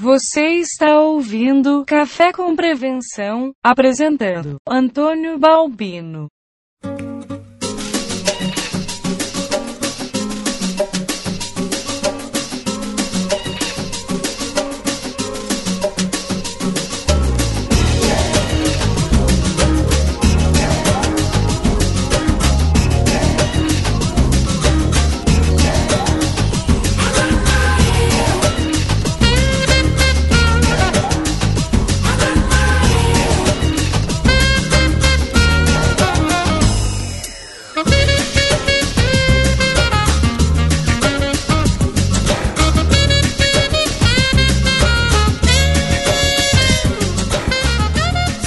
Você está ouvindo Café com Prevenção, apresentando Antônio Balbino.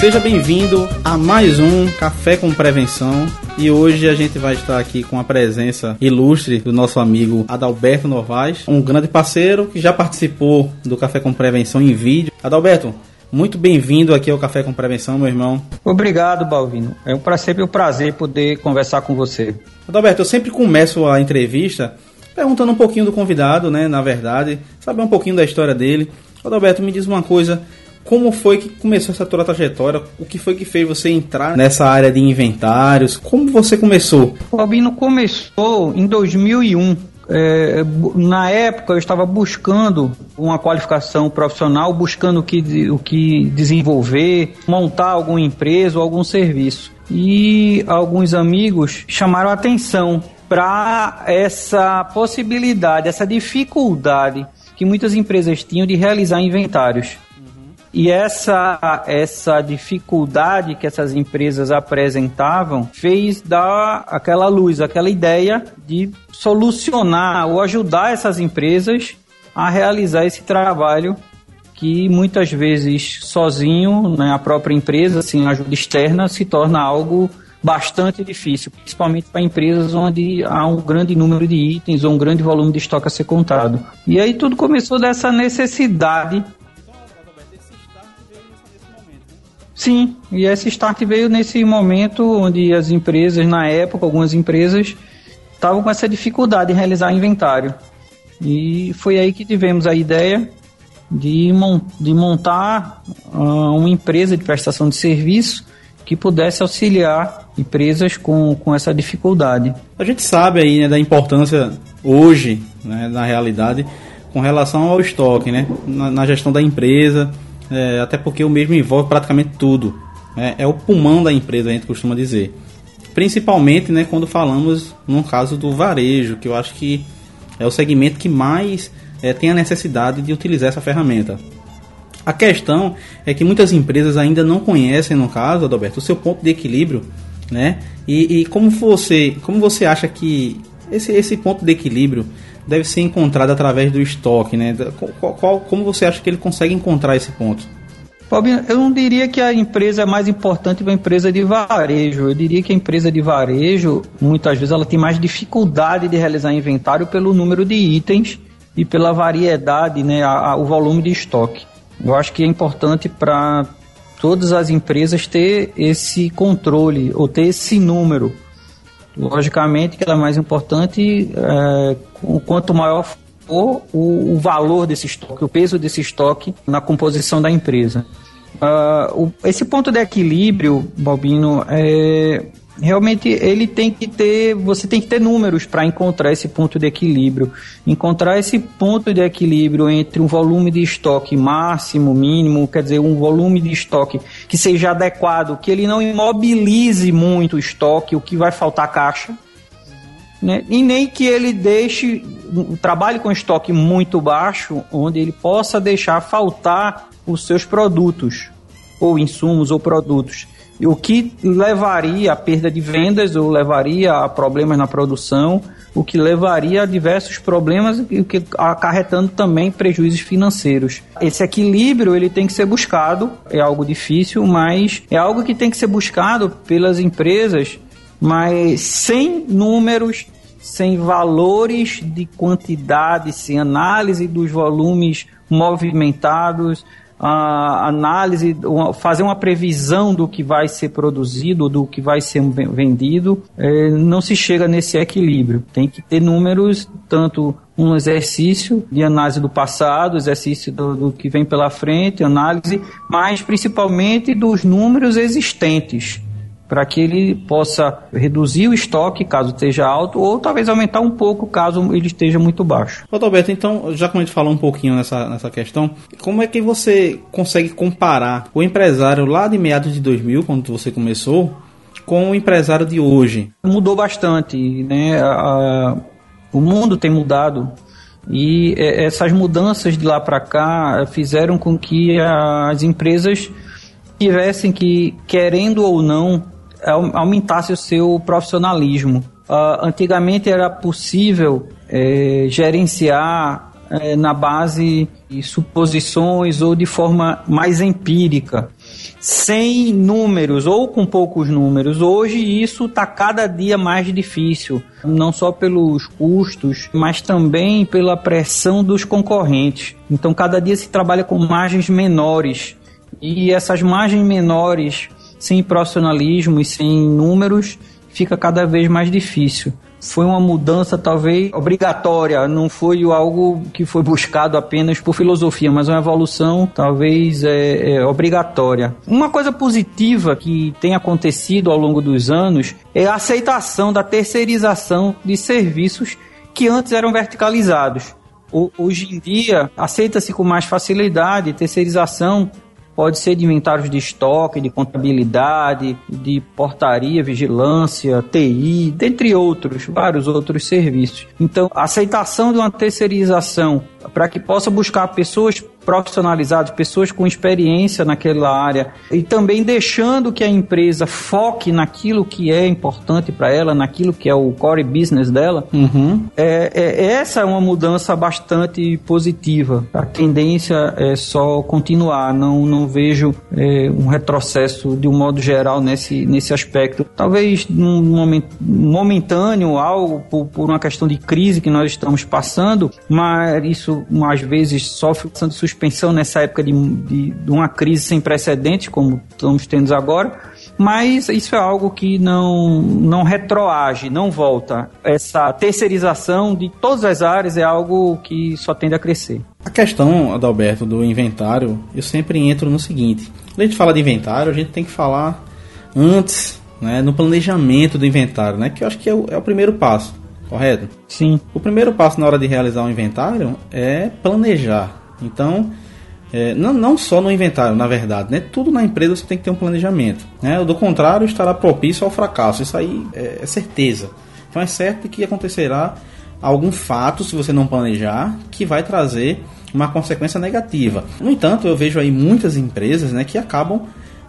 Seja bem-vindo a mais um Café com Prevenção. E hoje a gente vai estar aqui com a presença ilustre do nosso amigo Adalberto Novaes, um grande parceiro que já participou do Café com Prevenção em vídeo. Adalberto, muito bem-vindo aqui ao Café com Prevenção, meu irmão. Obrigado, Balvino. É um sempre um prazer poder conversar com você. Adalberto, eu sempre começo a entrevista perguntando um pouquinho do convidado, né? Na verdade, saber um pouquinho da história dele. Adalberto, me diz uma coisa. Como foi que começou essa tua trajetória? O que foi que fez você entrar nessa área de inventários? Como você começou? O Albino começou em 2001. É, na época eu estava buscando uma qualificação profissional, buscando o que, o que desenvolver, montar alguma empresa ou algum serviço. E alguns amigos chamaram a atenção para essa possibilidade, essa dificuldade que muitas empresas tinham de realizar inventários. E essa, essa dificuldade que essas empresas apresentavam fez dar aquela luz, aquela ideia de solucionar ou ajudar essas empresas a realizar esse trabalho que muitas vezes sozinho, né, a própria empresa, sem ajuda externa, se torna algo bastante difícil, principalmente para empresas onde há um grande número de itens ou um grande volume de estoque a ser contado. E aí tudo começou dessa necessidade Sim, e esse start veio nesse momento onde as empresas, na época, algumas empresas estavam com essa dificuldade em realizar inventário. E foi aí que tivemos a ideia de, mon de montar uh, uma empresa de prestação de serviço que pudesse auxiliar empresas com, com essa dificuldade. A gente sabe aí né, da importância hoje, né, na realidade, com relação ao estoque, né, na, na gestão da empresa, é, até porque o mesmo envolve praticamente tudo. É, é, o pulmão da empresa, a gente costuma dizer. Principalmente né, quando falamos no caso do varejo, que eu acho que é o segmento que mais é, tem a necessidade de utilizar essa ferramenta. A questão é que muitas empresas ainda não conhecem, no caso, Adalberto, o seu ponto de equilíbrio, né? E, e como você, como você acha que esse, esse ponto de equilíbrio deve ser encontrado através do estoque, né? Qual, qual, como você acha que ele consegue encontrar esse ponto? eu não diria que a empresa é mais importante para a empresa de varejo. Eu diria que a empresa de varejo, muitas vezes, ela tem mais dificuldade de realizar inventário pelo número de itens e pela variedade, né, a, a, o volume de estoque. Eu acho que é importante para todas as empresas ter esse controle ou ter esse número Logicamente que ela é mais importante é, quanto maior for o, o, valor desse estoque, o peso desse estoque na composição da empresa. Uh, o, esse ponto de equilíbrio, Balbino, é, realmente ele tem que ter, você tem que ter números para encontrar esse ponto de equilíbrio. Encontrar esse ponto de equilíbrio entre um volume de estoque máximo, mínimo, quer dizer, um volume de estoque que seja adequado, que ele não imobilize muito o estoque, o que vai faltar caixa. Né? E nem que ele deixe, trabalhe com estoque muito baixo, onde ele possa deixar faltar os seus produtos, ou insumos ou produtos o que levaria a perda de vendas ou levaria a problemas na produção, o que levaria a diversos problemas e que acarretando também prejuízos financeiros. Esse equilíbrio ele tem que ser buscado, é algo difícil, mas é algo que tem que ser buscado pelas empresas, mas sem números, sem valores de quantidade, sem análise dos volumes movimentados, a análise, fazer uma previsão do que vai ser produzido, do que vai ser vendido, é, não se chega nesse equilíbrio. Tem que ter números tanto um exercício de análise do passado, exercício do, do, que vem pela frente, análise, mas principalmente dos números existentes, para que ele possa reduzir o estoque caso esteja alto, ou talvez aumentar um pouco caso ele esteja muito baixo. Ô, Alberto, então, já como a gente falou um pouquinho nessa, nessa questão, como é que você consegue comparar o empresário lá de meados de 2000, quando você começou, com o empresário de hoje? Mudou bastante, né? A, o mundo tem mudado e é, essas mudanças de lá para cá fizeram com que as empresas tivessem que, querendo ou não, aumentasse o seu profissionalismo. Uh, antigamente era possível é, gerenciar é, na base de suposições ou de forma mais empírica sem números ou com poucos números. Hoje isso está cada dia mais difícil, não só pelos custos, mas também pela pressão dos concorrentes. Então cada dia se trabalha com margens menores e essas margens menores, sem profissionalismo e sem números, fica cada vez mais difícil foi uma mudança talvez obrigatória, não foi algo que foi buscado apenas por filosofia, mas uma evolução talvez é, é, obrigatória. Uma coisa positiva que tem acontecido ao longo dos anos é a aceitação da terceirização de serviços que antes eram verticalizados. Hoje em dia, aceita-se com mais facilidade terceirização Pode ser de inventários de estoque, de contabilidade, de portaria, vigilância, TI, dentre outros, vários outros serviços. Então, a aceitação de uma terceirização para que possa buscar pessoas profissionalizadas, pessoas com experiência naquela área e também deixando que a empresa foque naquilo que é importante para ela, naquilo que é o core business dela. Uhum. É, é, essa é uma mudança bastante positiva. A tendência é só continuar. Não, não vejo é, um retrocesso de um modo geral nesse, nesse aspecto. Talvez num momento momentâneo, algo por, por uma questão de crise que nós estamos passando, mas isso às vezes sofre de suspensão nessa época de, de, de uma crise sem precedentes, como estamos tendo agora mas isso é algo que não, não retroage, não volta. Essa terceirização de todas as áreas é algo que só tende a crescer. A questão, Adalberto, do inventário, eu sempre entro no seguinte: quando a gente fala de inventário, a gente tem que falar antes, né, no planejamento do inventário, né, que eu acho que é o, é o primeiro passo correto? Sim. O primeiro passo na hora de realizar um inventário é planejar. Então, é, não, não só no inventário, na verdade, né? Tudo na empresa você tem que ter um planejamento. Né? Do contrário, estará propício ao fracasso. Isso aí é, é certeza. Então é certo que acontecerá algum fato, se você não planejar, que vai trazer uma consequência negativa. No entanto, eu vejo aí muitas empresas né, que acabam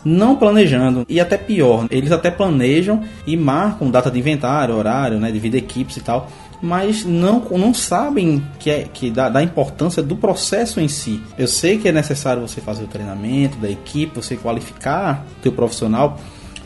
não planejando e até pior, eles até planejam e marcam data de inventário, horário, né, devido a equipes e tal, mas não, não sabem que, é, que da, da, importância do processo em si. Eu sei que é necessário você fazer o treinamento da equipe, você qualificar o teu profissional,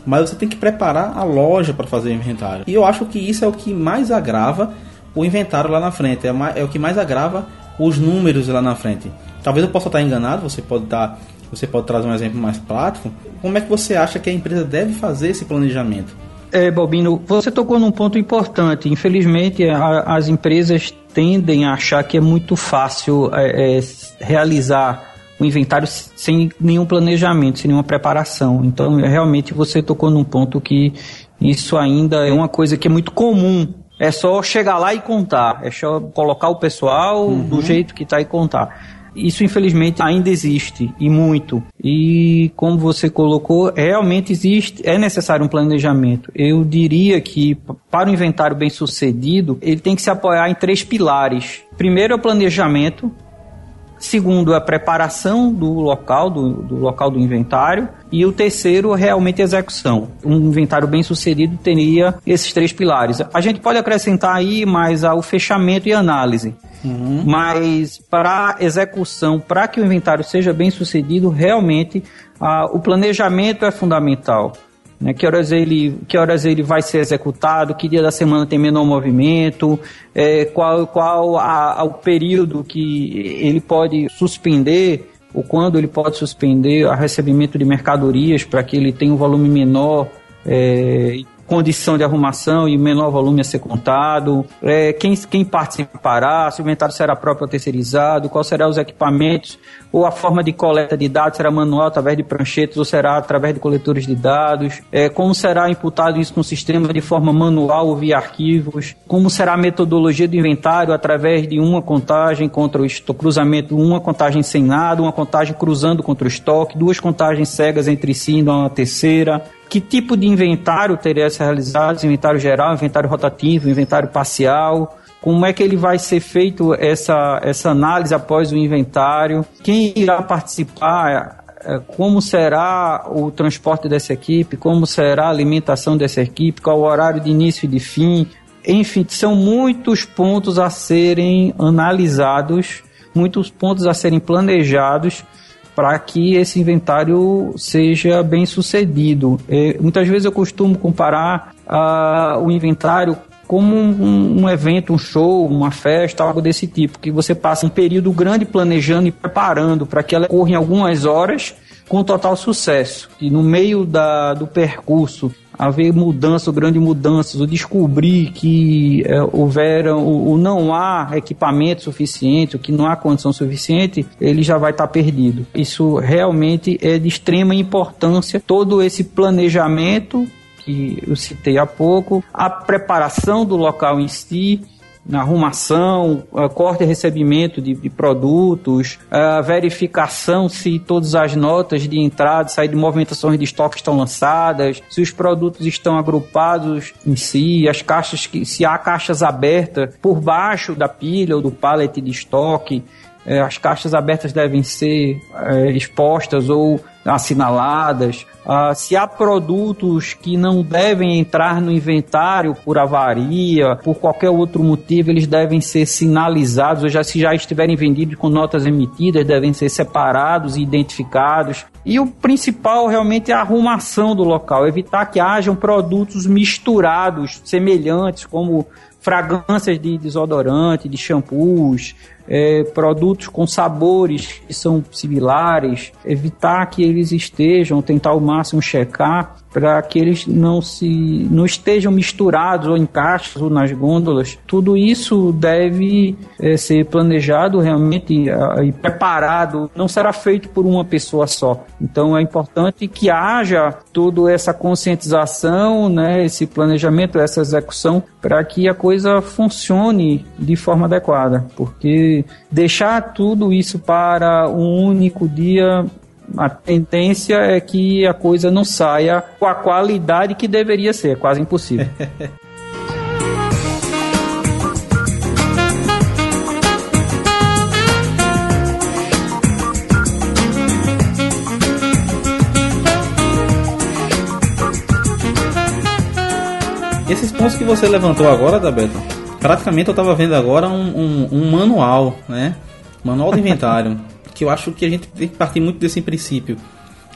mas você tem que preparar a loja para fazer o inventário. E eu acho que isso é o que mais agrava o inventário lá na frente, é, é o que mais agrava os números lá na frente. Talvez eu possa estar enganado, você pode estar você pode trazer um exemplo mais prático. Como é que você acha que a empresa deve fazer esse planejamento? É, Balbino, você tocou num ponto importante. Infelizmente, a, as empresas tendem a achar que é muito fácil é, é, realizar o inventário sem nenhum planejamento, sem nenhuma preparação. Então, realmente, você tocou num ponto que isso ainda é uma coisa que é muito comum. É só chegar lá e contar. É só colocar o pessoal uhum. do jeito que está e contar. Isso, infelizmente, ainda existe e muito. E como você colocou, realmente existe, é necessário um planejamento. Eu diria que para o inventário bem sucedido, ele tem que se apoiar em três pilares. Primeiro é o planejamento, segundo a preparação do local, do, do, local do inventário, e o terceiro realmente a execução. Um inventário bem sucedido teria esses três pilares. A gente pode acrescentar aí mais o fechamento e análise. Uhum. Mas para execução, para que o inventário seja bem sucedido, realmente o planejamento é fundamental. Né? Que, horas ele, que horas ele vai ser executado, que dia da semana tem menor movimento, é, qual, qual a, a, o período que ele pode suspender, ou quando ele pode suspender o recebimento de mercadorias para que ele tenha um volume menor. É, condição de arrumação e menor volume a ser contado, é, quem, quem participará, se o inventário será próprio ou terceirizado, quais serão os equipamentos, ou a forma de coleta de dados será manual através de pranchetas ou será através de coletores de dados, é, como será imputado isso no sistema de forma manual ou via arquivos, como será a metodologia do inventário através de uma contagem contra o estoque, cruzamento, uma contagem sem nada, uma contagem cruzando contra o estoque, duas contagens cegas entre si, uma terceira, que tipo de inventário teria a ser realizado, inventário geral, inventário rotativo, inventário parcial, como é que ele vai ser feito essa, essa análise após o inventário, quem irá participar, é, como será o transporte dessa equipe, como será a alimentação dessa equipe, qual o horário de início e de fim. Enfim, são muitos pontos a serem analisados, muitos pontos a serem planejados para que esse inventário seja bem sucedido. É, muitas vezes eu costumo comparar uh, o inventário como um, um, evento, um show, uma festa, algo desse tipo, que você passa um período grande planejando e preparando para que ela ocorra em algumas horas com total sucesso. E no meio da, do percurso haver mudanças, grandes mudanças, ou descobrir que é, houveram, ou, não há equipamento suficiente, ou que não há condição suficiente, ele já vai estar tá perdido. Isso realmente é de extrema importância, todo esse planejamento que eu citei há pouco, a preparação do local em si, na arrumação, corte e recebimento de, de, produtos, a verificação se todas as notas de entrada, saída de movimentações de estoque estão lançadas, se os produtos estão agrupados em si, as caixas que se há caixas abertas por baixo da pilha ou do pallet de estoque, é, as caixas abertas devem ser expostas ou assinaladas. Ah, se há produtos que não devem entrar no inventário por avaria, por qualquer outro motivo, eles devem ser sinalizados, ou já, se já estiverem vendidos com notas emitidas, devem ser separados e identificados. E o principal realmente é a arrumação do local, evitar que hajam produtos misturados, semelhantes, como fragrâncias de desodorante, de shampoos, é, produtos com sabores que são similares, evitar que eles estejam, tentar ao máximo checar para que eles não se não estejam misturados ou em caixas ou nas gôndolas. Tudo isso deve é, ser planejado realmente e preparado. Não será feito por uma pessoa só. Então é importante que haja toda essa conscientização, né, esse planejamento, essa execução para que a coisa funcione de forma adequada, porque deixar tudo isso para um único dia a tendência é que a coisa não saia com a qualidade que deveria ser, é quase impossível. Esses pontos que você levantou agora, Dabeto, praticamente eu estava vendo agora um, um, um manual, né? Manual de inventário. que eu acho que a gente tem que partir muito desse princípio.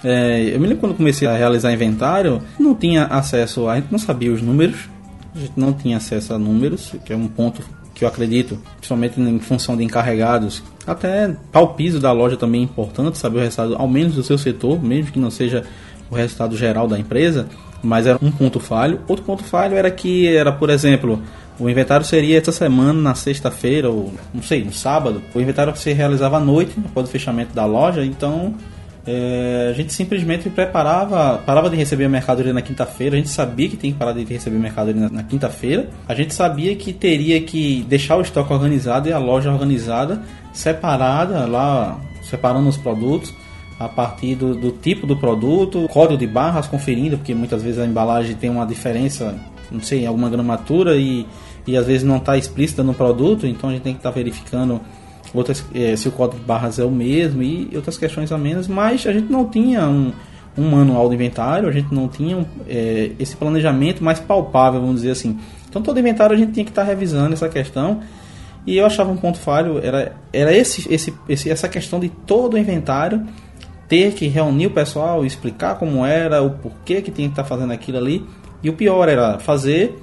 É, eu me lembro quando comecei a realizar inventário, não tinha acesso, a, gente não sabia os números, a gente não tinha acesso a números, que é um ponto que eu acredito, principalmente em função de encarregados, até ao piso da loja também é importante saber o resultado, ao menos do seu setor, mesmo que não seja o resultado geral da empresa, mas era um ponto falho. Outro ponto falho era que era, por exemplo, o inventário seria essa semana, na sexta-feira, ou não sei, no sábado. O inventário se realizava à noite, após o fechamento da loja, então é, a gente simplesmente preparava, parava de receber a mercadoria na quinta-feira. A gente sabia que tem que parar de receber mercadoria na, na quinta-feira. A gente sabia que teria que deixar o estoque organizado e a loja organizada, separada lá, separando os produtos a partir do, do tipo do produto, código de barras conferindo, porque muitas vezes a embalagem tem uma diferença não sei, alguma gramatura e, e às vezes não está explícita no produto, então a gente tem que estar tá verificando outras, é, se o código de barras é o mesmo e outras questões a menos, mas a gente não tinha um, um manual de inventário, a gente não tinha é, esse planejamento mais palpável, vamos dizer assim. Então todo inventário a gente tinha que estar tá revisando essa questão e eu achava um ponto falho era, era esse, esse, esse, essa questão de todo o inventário ter que reunir o pessoal, explicar como era, o porquê que tinha que estar tá fazendo aquilo ali e o pior era fazer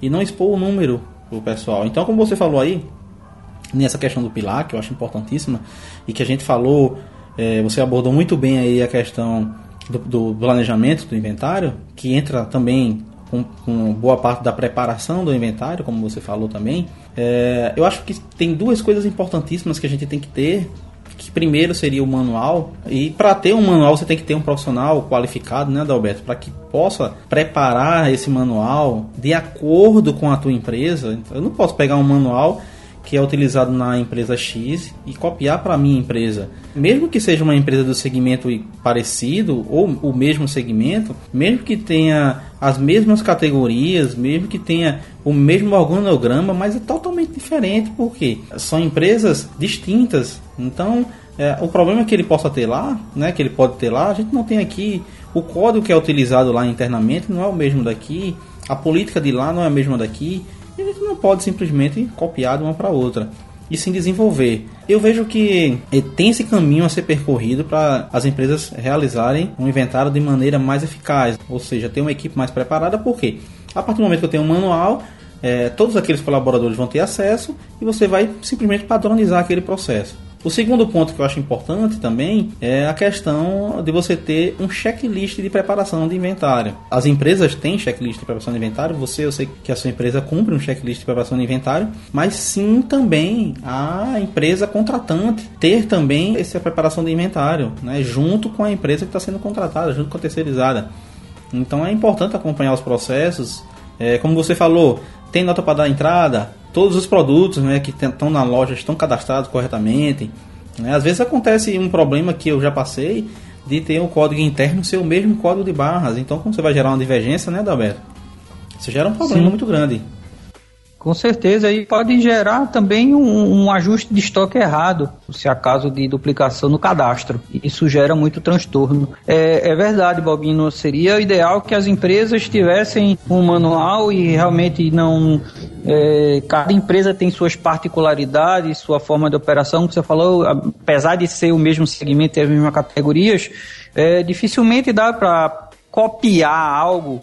e não expor o número pro pessoal. Então, como você falou aí, nessa questão do pilar, que eu acho importantíssima, e que a gente falou, é, você abordou muito bem aí a questão do, do, planejamento do inventário, que entra também com, com, boa parte da preparação do inventário, como você falou também, é, eu acho que tem duas coisas importantíssimas que a gente tem que ter. Que primeiro seria o manual, e para ter um manual você tem que ter um profissional qualificado, né, Adalberto, para que possa preparar esse manual de acordo com a tua empresa. Eu não posso pegar um manual que é utilizado na empresa X e copiar para a minha empresa. Mesmo que seja uma empresa do segmento parecido ou o mesmo segmento, mesmo que tenha as mesmas categorias, mesmo que tenha o mesmo organograma, mas é totalmente diferente, porque são empresas distintas. Então, é, o problema que ele possa ter lá, né, que ele pode ter lá, a gente não tem aqui o código que é utilizado lá internamente não é o mesmo daqui, a política de lá não é a mesma daqui. E gente não pode simplesmente copiar de uma para outra e sim desenvolver. Eu vejo que eh, tem esse caminho a ser percorrido para as empresas realizarem um inventário de maneira mais eficaz, ou seja, ter uma equipe mais preparada, porque a partir do momento que eu tenho um manual, é, todos aqueles colaboradores vão ter acesso e você vai simplesmente padronizar aquele processo. O segundo ponto que eu acho importante também é a questão de você ter um checklist de preparação de inventário. As empresas têm checklist de preparação de inventário, você, eu sei que a sua empresa cumpre um checklist de preparação de inventário, mas sim também a empresa contratante ter também essa preparação de inventário, né, junto com a empresa que está sendo contratada, junto com a terceirizada. Então é importante acompanhar os processos. É, como você falou, tem nota para dar entrada, todos os produtos né, que estão na loja estão cadastrados corretamente. Né? Às vezes acontece um problema que eu já passei de ter o código interno ser o mesmo código de barras. Então, quando você vai gerar uma divergência, né, Dalberto? Você gera um problema Sim. muito grande. Com certeza, e pode gerar também um, um, ajuste de estoque errado, se acaso de duplicação no cadastro. Isso gera muito transtorno. É, é verdade, Bobino, seria ideal que as empresas tivessem um manual e realmente não. É, cada empresa tem suas particularidades, sua forma de operação, que você falou, apesar de ser o mesmo segmento e as mesmas categorias, é, dificilmente dá para copiar algo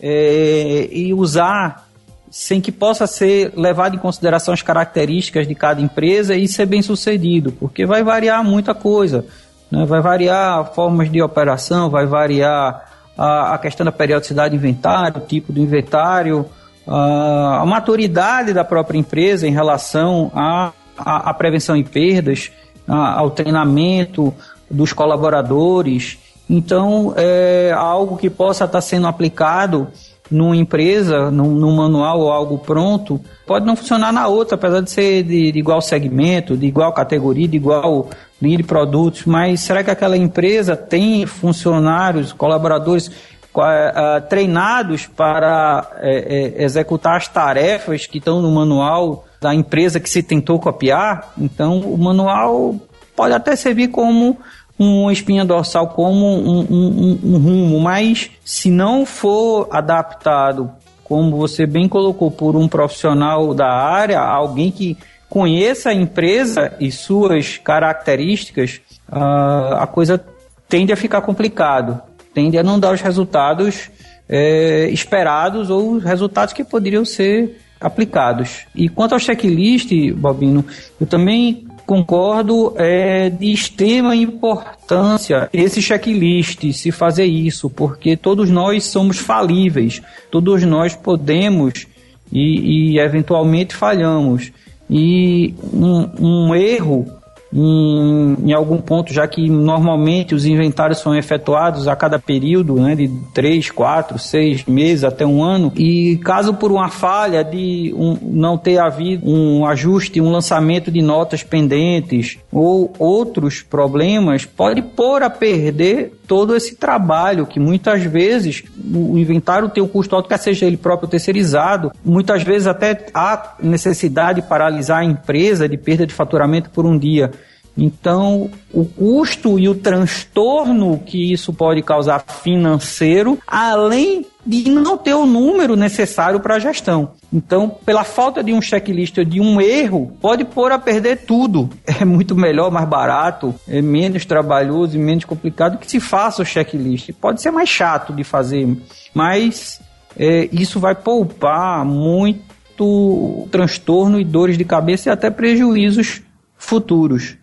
é, e usar sem que possa ser levado em consideração as características de cada empresa e ser bem sucedido, porque vai variar muita coisa. Né? Vai variar formas de operação, vai variar a, a questão da periodicidade do inventário, o tipo do inventário, a, a maturidade da própria empresa em relação à a, a, prevenção de perdas, a, ao treinamento dos colaboradores. Então, é algo que possa estar sendo aplicado numa empresa, num, num, manual ou algo pronto, pode não funcionar na outra, apesar de ser de, de igual segmento, de igual categoria, de igual linha de produtos. Mas será que aquela empresa tem funcionários, colaboradores uh, treinados para uh, executar as tarefas que estão no manual da empresa que se tentou copiar? Então, o manual pode até servir como uma espinha dorsal como um, um, um, rumo, mas se não for adaptado, como você bem colocou, por um profissional da área, alguém que conheça a empresa e suas características, uh, a coisa tende a ficar complicado, tende a não dar os resultados é, esperados ou os resultados que poderiam ser aplicados. E quanto ao checklist, Bobino, eu também concordo, é de extrema importância esse checklist, se fazer isso, porque todos nós somos falíveis, todos nós podemos e, e eventualmente falhamos. E um, um erro em, em, algum ponto, já que normalmente os inventários são efetuados a cada período, né, de 3, 4, 6 meses até um ano, e caso por uma falha de um, não ter havido um ajuste, um lançamento de notas pendentes ou outros problemas, pode pôr a perder todo esse trabalho que muitas vezes o inventário tem um custo alto, quer seja ele próprio terceirizado, muitas vezes até há necessidade de paralisar a empresa de perda de faturamento por um dia. Então, o custo e o transtorno que isso pode causar financeiro, além de não ter o número necessário para a gestão. Então, pela falta de um checklist ou de um erro, pode pôr a perder tudo. É muito melhor, mais barato, é menos trabalhoso e menos complicado que se faça o checklist. Pode ser mais chato de fazer, mas é, isso vai poupar muito transtorno e dores de cabeça e até prejuízos futuros.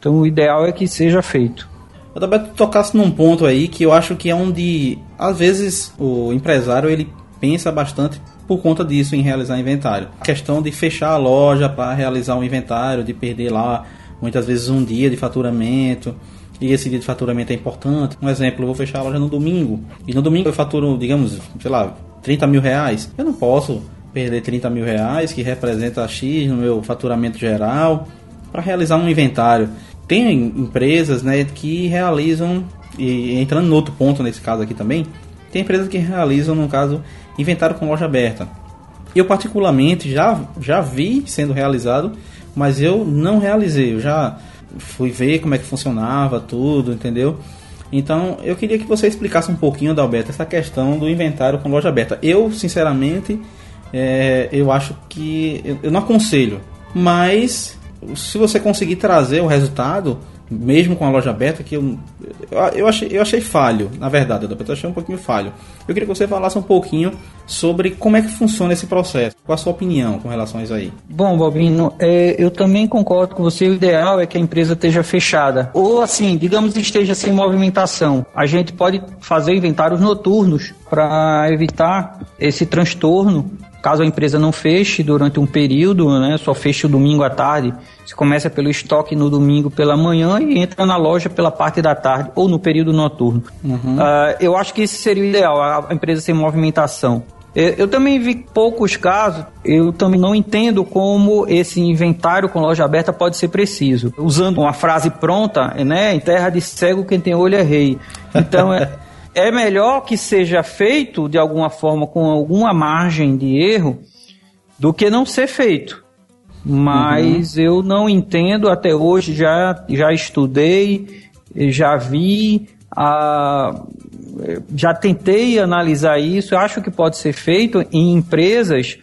Então o ideal é que seja feito. Eu também tocasse num ponto aí que eu acho que é onde às vezes o empresário ele pensa bastante por conta disso em realizar inventário. A questão de fechar a loja para realizar um inventário, de perder lá muitas vezes um dia de faturamento. E esse dia de faturamento é importante. Um exemplo, eu vou fechar a loja no domingo. E no domingo eu faturo, digamos, sei lá, 30 mil reais. Eu não posso perder 30 mil reais, que representa X no meu faturamento geral, para realizar um inventário. Tem empresas né, que realizam, e entrando no outro ponto nesse caso aqui também, tem empresas que realizam, no caso, inventário com loja aberta. Eu particularmente já, já vi sendo realizado, mas eu não realizei. Eu já fui ver como é que funcionava tudo, entendeu? Então eu queria que você explicasse um pouquinho, Dalberto, essa questão do inventário com loja aberta. Eu, sinceramente, é, eu acho que eu, eu não aconselho, mas se você conseguir trazer o resultado, mesmo com a loja aberta, que eu, eu, achei, eu achei falho, na verdade, eu achei um pouquinho falho. Eu queria que você falasse um pouquinho sobre como é que funciona esse processo. Qual a sua opinião com relação a isso aí? Bom, Bobino, é, eu também concordo com você. O ideal é que a empresa esteja fechada. Ou assim, digamos esteja sem movimentação. A gente pode fazer inventários noturnos para evitar esse transtorno Caso a empresa não feche durante um período, né, só feche o domingo à tarde, você começa pelo estoque no domingo pela manhã e entra na loja pela parte da tarde ou no período noturno. Uhum. Uh, eu acho que esse seria o ideal, a empresa sem movimentação. Eu também vi poucos casos, eu também não entendo como esse inventário com loja aberta pode ser preciso. Usando uma frase pronta, né? Em terra de cego, quem tem olho é rei. Então, é, é melhor que seja feito de alguma forma com alguma margem de erro do que não ser feito. Mas uhum. eu não entendo até hoje, já, já estudei, já vi, a, já tentei analisar isso. Eu acho que pode ser feito em empresas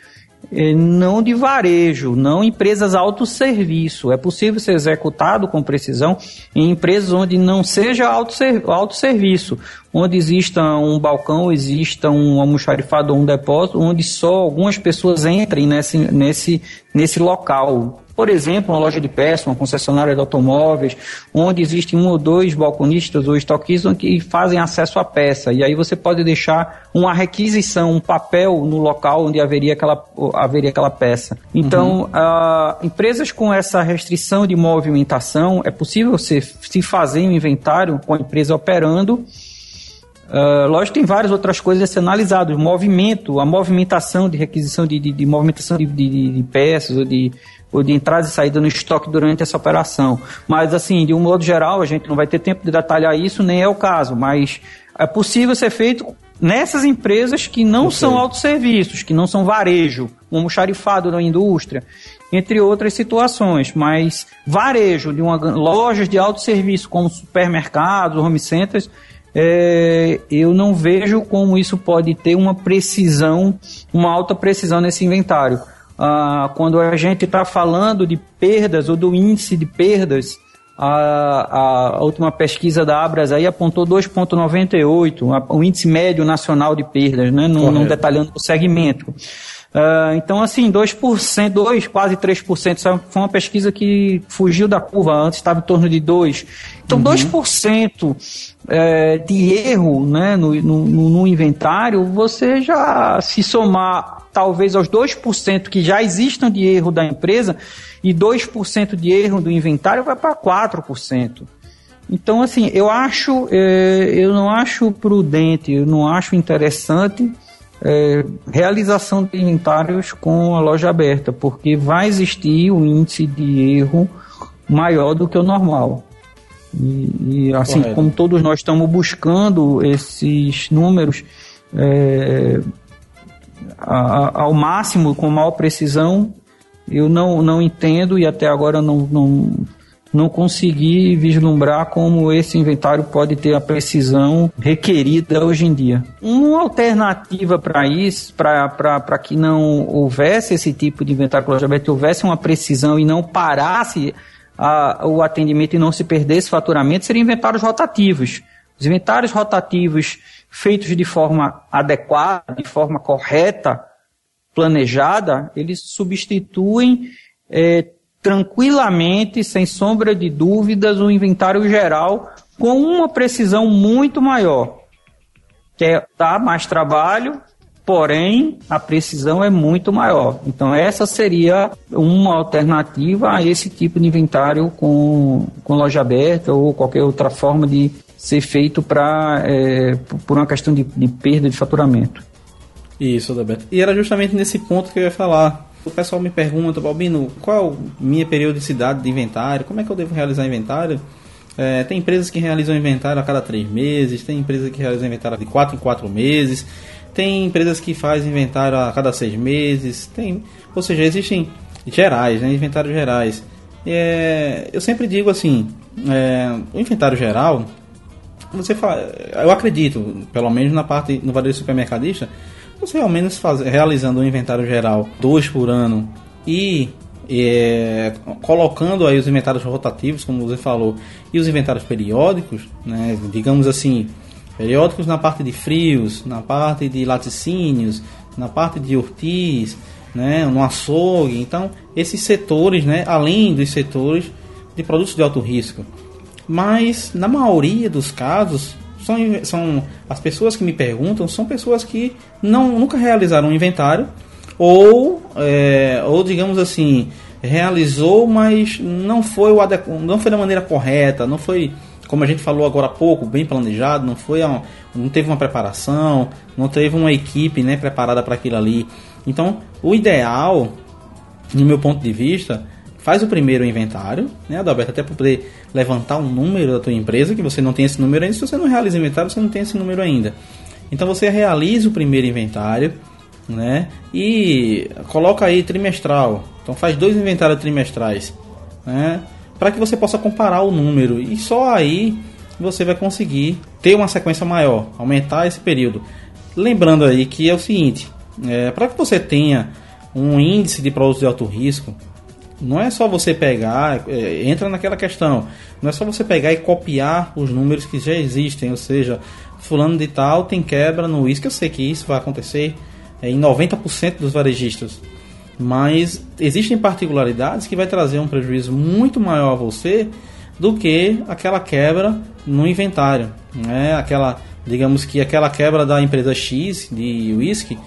não de varejo, não empresas autosserviço. É possível ser executado com precisão em empresas onde não seja autosserviço, onde exista um balcão, exista um almoxarifado ou um depósito, onde só algumas pessoas entrem nesse, nesse, nesse local por exemplo, uma loja de peças, uma concessionária de automóveis, onde existem um ou dois balconistas ou estoquistas que fazem acesso à peça. E aí você pode deixar uma requisição, um papel no local onde haveria aquela, haveria aquela peça. Então, uhum. uh, empresas com essa restrição de movimentação, é possível se, se fazer um inventário com a empresa operando Uh, lógico tem várias outras coisas a ser analisadas. O movimento, a movimentação de requisição de, de, de movimentação de, de, de, peças ou de, ou de entrada e saída no estoque durante essa operação. Mas, assim, de um modo geral, a gente não vai ter tempo de detalhar isso, nem é o caso. Mas é possível ser feito nessas empresas que não são autosserviços, que não são varejo, um xarifado na indústria, entre outras situações. Mas varejo de uma lojas de autosserviço, como supermercados, home centers é, eu não vejo como isso pode ter uma precisão, uma alta precisão nesse inventário. Ah, quando a gente está falando de perdas ou do índice de perdas, a, a, última pesquisa da Abras aí apontou 2,98, o índice médio nacional de perdas, né? não, não detalhando o segmento. Uh, então, assim, 2%, 2, quase 3%, foi uma pesquisa que fugiu da curva, antes estava em torno de 2%. Então, uhum. 2% é, de erro né, no, no, no, inventário, você já se somar talvez aos 2% que já existam de erro da empresa, e 2% de erro do inventário vai para 4%. Então, assim, eu acho, é, eu não acho prudente, eu não acho interessante é, realização de inventários com a loja aberta, porque vai existir um índice de erro maior do que o normal. E, e assim, Correto. como todos nós estamos buscando esses números é, a, a, ao máximo, com maior precisão, eu não, não entendo e até agora não, não, não consegui vislumbrar como esse inventário pode ter a precisão requerida hoje em dia. Uma alternativa para isso, para que não houvesse esse tipo de inventário aberta, houvesse uma precisão e não parasse a, o atendimento e não se perdesse faturamento, seriam inventários rotativos. Os inventários rotativos feitos de forma adequada, de forma correta, planejada, eles substituem é, tranquilamente, sem sombra de dúvidas, o inventário geral com uma precisão muito maior. Que é dar mais trabalho, porém a precisão é muito maior. Então essa seria uma alternativa a esse tipo de inventário com, com loja aberta ou qualquer outra forma de ser feito para é, por uma questão de, de perda de faturamento. Isso, Adalberto. E era justamente nesse ponto que eu ia falar. O pessoal me pergunta, Balbino, qual a minha periodicidade de inventário? Como é que eu devo realizar inventário? É, tem empresas que realizam inventário a cada três meses, tem empresas que realizam inventário de quatro em quatro meses, tem empresas que fazem inventário a cada seis meses, tem, ou seja, existem gerais, né, inventários gerais. É, eu sempre digo assim, é, o inventário geral, você fala, eu acredito, pelo menos na parte no varejo supermercadista, você ao menos faz, realizando um inventário geral dois por ano e é, colocando aí os inventários rotativos, como você falou, e os inventários periódicos, né, digamos assim, periódicos na parte de frios, na parte de laticínios, na parte de ortiz, né, no açougue. Então, esses setores, né, além dos setores de produtos de alto risco. Mas, na maioria dos casos, são, são as pessoas que me perguntam são pessoas que não, nunca realizaram um inventário ou, é, ou digamos assim, realizou, mas não foi, o adequ... não foi da maneira correta, não foi, como a gente falou agora há pouco, bem planejado, não foi não teve uma preparação, não teve uma equipe né, preparada para aquilo ali. Então, o ideal, no meu ponto de vista, faz o primeiro inventário, né, Adalberto, até para poder levantar um número da tua empresa, que você não tem esse número ainda. Se você não realiza inventário, você não tem esse número ainda. Então você realiza o primeiro inventário, né? E coloca aí trimestral. Então faz dois inventários trimestrais, né? Para que você possa comparar o número e só aí você vai conseguir ter uma sequência maior, aumentar esse período. Lembrando aí que é o seguinte, é, para que você tenha um índice de produtos de alto risco, não é só você pegar, é, entra naquela questão, não é só você pegar e copiar os números que já existem, ou seja, fulano de tal tem quebra no uísque, eu sei que isso vai acontecer é, em 90% dos varejistas. Mas existem particularidades que vai trazer um prejuízo muito maior a você do que aquela quebra no inventário. Né? Aquela, digamos que aquela quebra da empresa X de whisky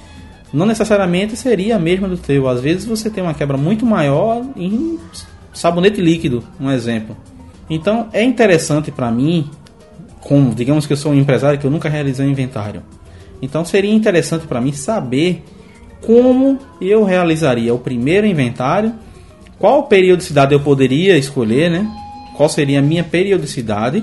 não necessariamente seria a mesma do teu. Às vezes você tem uma quebra muito maior em sabonete líquido, um exemplo. Então é interessante para mim, como digamos que eu sou um empresário que eu nunca realizei um inventário. Então seria interessante para mim saber como eu realizaria o primeiro inventário, qual periodicidade eu poderia escolher, né? Qual seria a minha periodicidade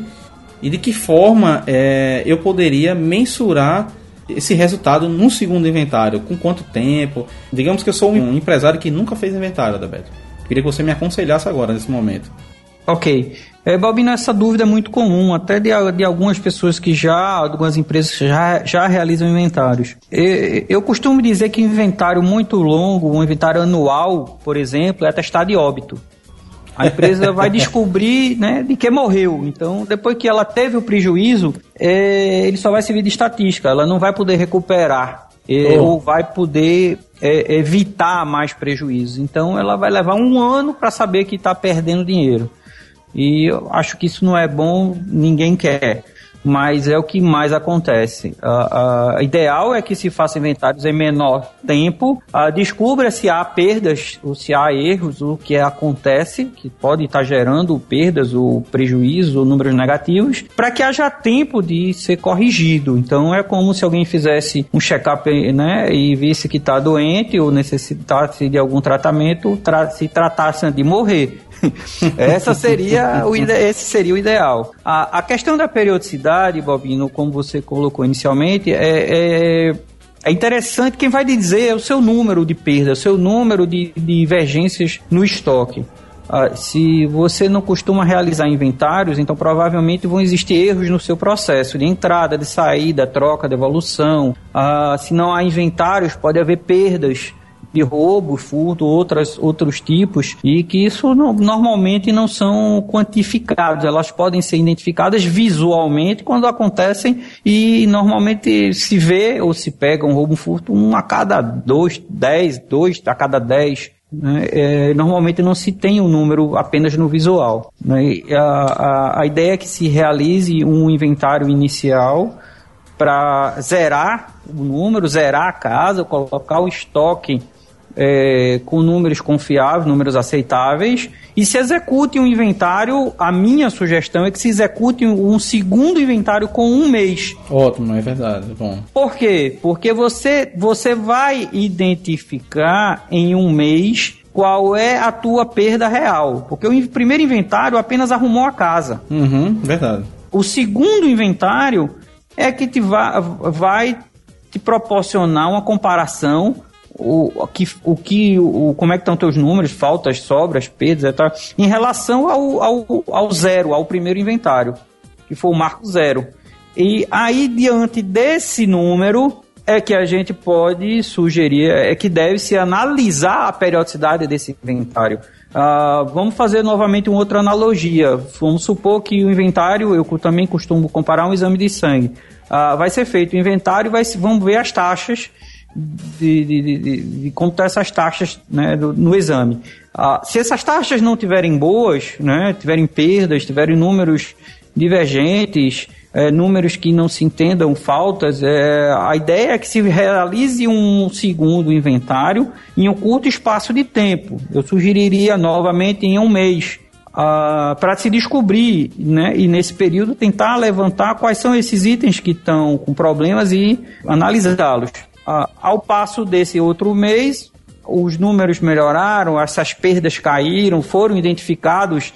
e de que forma é, eu poderia mensurar esse resultado no segundo inventário, com quanto tempo. Digamos que eu sou um empresário que nunca fez inventário, Adalberto. Queria que você me aconselhasse agora, nesse momento. Ok. É, Balbino, essa dúvida é muito comum, até de, de algumas pessoas que já, algumas empresas já, já realizam inventários. Eu, eu costumo dizer que inventário muito longo, um inventário anual, por exemplo, é testado de óbito. A empresa vai descobrir né, de que morreu. Então, depois que ela teve o prejuízo, é, ele só vai servir de estatística. Ela não vai poder recuperar é, oh. ou vai poder é, evitar mais prejuízos. Então, ela vai levar um ano para saber que está perdendo dinheiro. E eu acho que isso não é bom, ninguém quer mas é o que mais acontece. A, a ideal é que se faça inventários em menor tempo, descubra se há perdas ou se há erros, o que acontece, que pode estar gerando perdas ou prejuízos ou números negativos, para que haja tempo de ser corrigido. Então é como se alguém fizesse um check-up né, e visse que está doente ou necessitasse de algum tratamento, tra se tratasse de morrer. Essa seria o esse seria o ideal. A, a questão da periodicidade, Bobino, como você colocou inicialmente, é, é é interessante quem vai dizer é o seu número de perdas, o seu número de, de divergências no estoque. Ah, se você não costuma realizar inventários, então provavelmente vão existir erros no seu processo de entrada, de saída, troca, devolução. Ah, se não há inventários, pode haver perdas de roubo, furto, outras, outros tipos, e que isso não, normalmente não são quantificados. Elas podem ser identificadas visualmente quando acontecem e normalmente se vê ou se pega um roubo, um furto, um a cada dois, dez, dois a cada dez. Né? É, normalmente não se tem um número apenas no visual. Né? A, a, a ideia é que se realize um inventário inicial para zerar o número, zerar a casa, colocar o estoque é, com números confiáveis, números aceitáveis, e se execute um inventário. A minha sugestão é que se execute um segundo inventário com um mês. Ótimo, é verdade. Bom. Por quê? Porque você, você vai identificar em um mês qual é a tua perda real. Porque o primeiro inventário apenas arrumou a casa. Uhum, verdade. O segundo inventário é que te vai, vai te proporcionar uma comparação o, que, o que o, como é que estão teus números, faltas, sobras, perdas, etc., em relação ao, ao, ao zero, ao primeiro inventário, que foi o marco zero. E aí, diante desse número, é que a gente pode sugerir, é que deve-se analisar a periodicidade desse inventário. Uh, vamos fazer novamente uma outra analogia. Vamos supor que o inventário, eu também costumo comparar um exame de sangue. Uh, vai ser feito o inventário, vai, vamos ver as taxas de, de, de, de essas taxas né, do, no exame. Ah, se essas taxas não tiverem boas, né, tiverem perdas, tiverem números divergentes, é, números que não se entendam, faltas, é, a ideia é que se realize um segundo inventário em um curto espaço de tempo. Eu sugeriria novamente em um mês. Uh, para se descobrir, né, e nesse período tentar levantar quais são esses itens que estão com problemas e analisá-los. Ah, ao passo desse outro mês, os números melhoraram, essas perdas caíram, foram identificados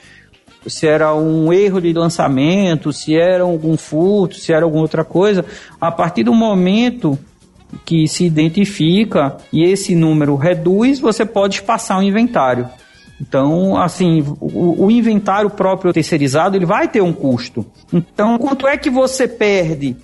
se era um erro de lançamento, se era algum furto, se era alguma outra coisa. A partir do momento que se identifica e esse número reduz, você pode espaçar o inventário. Então, assim, o, o, inventário próprio terceirizado ele vai ter um custo. Então, quanto é que você perde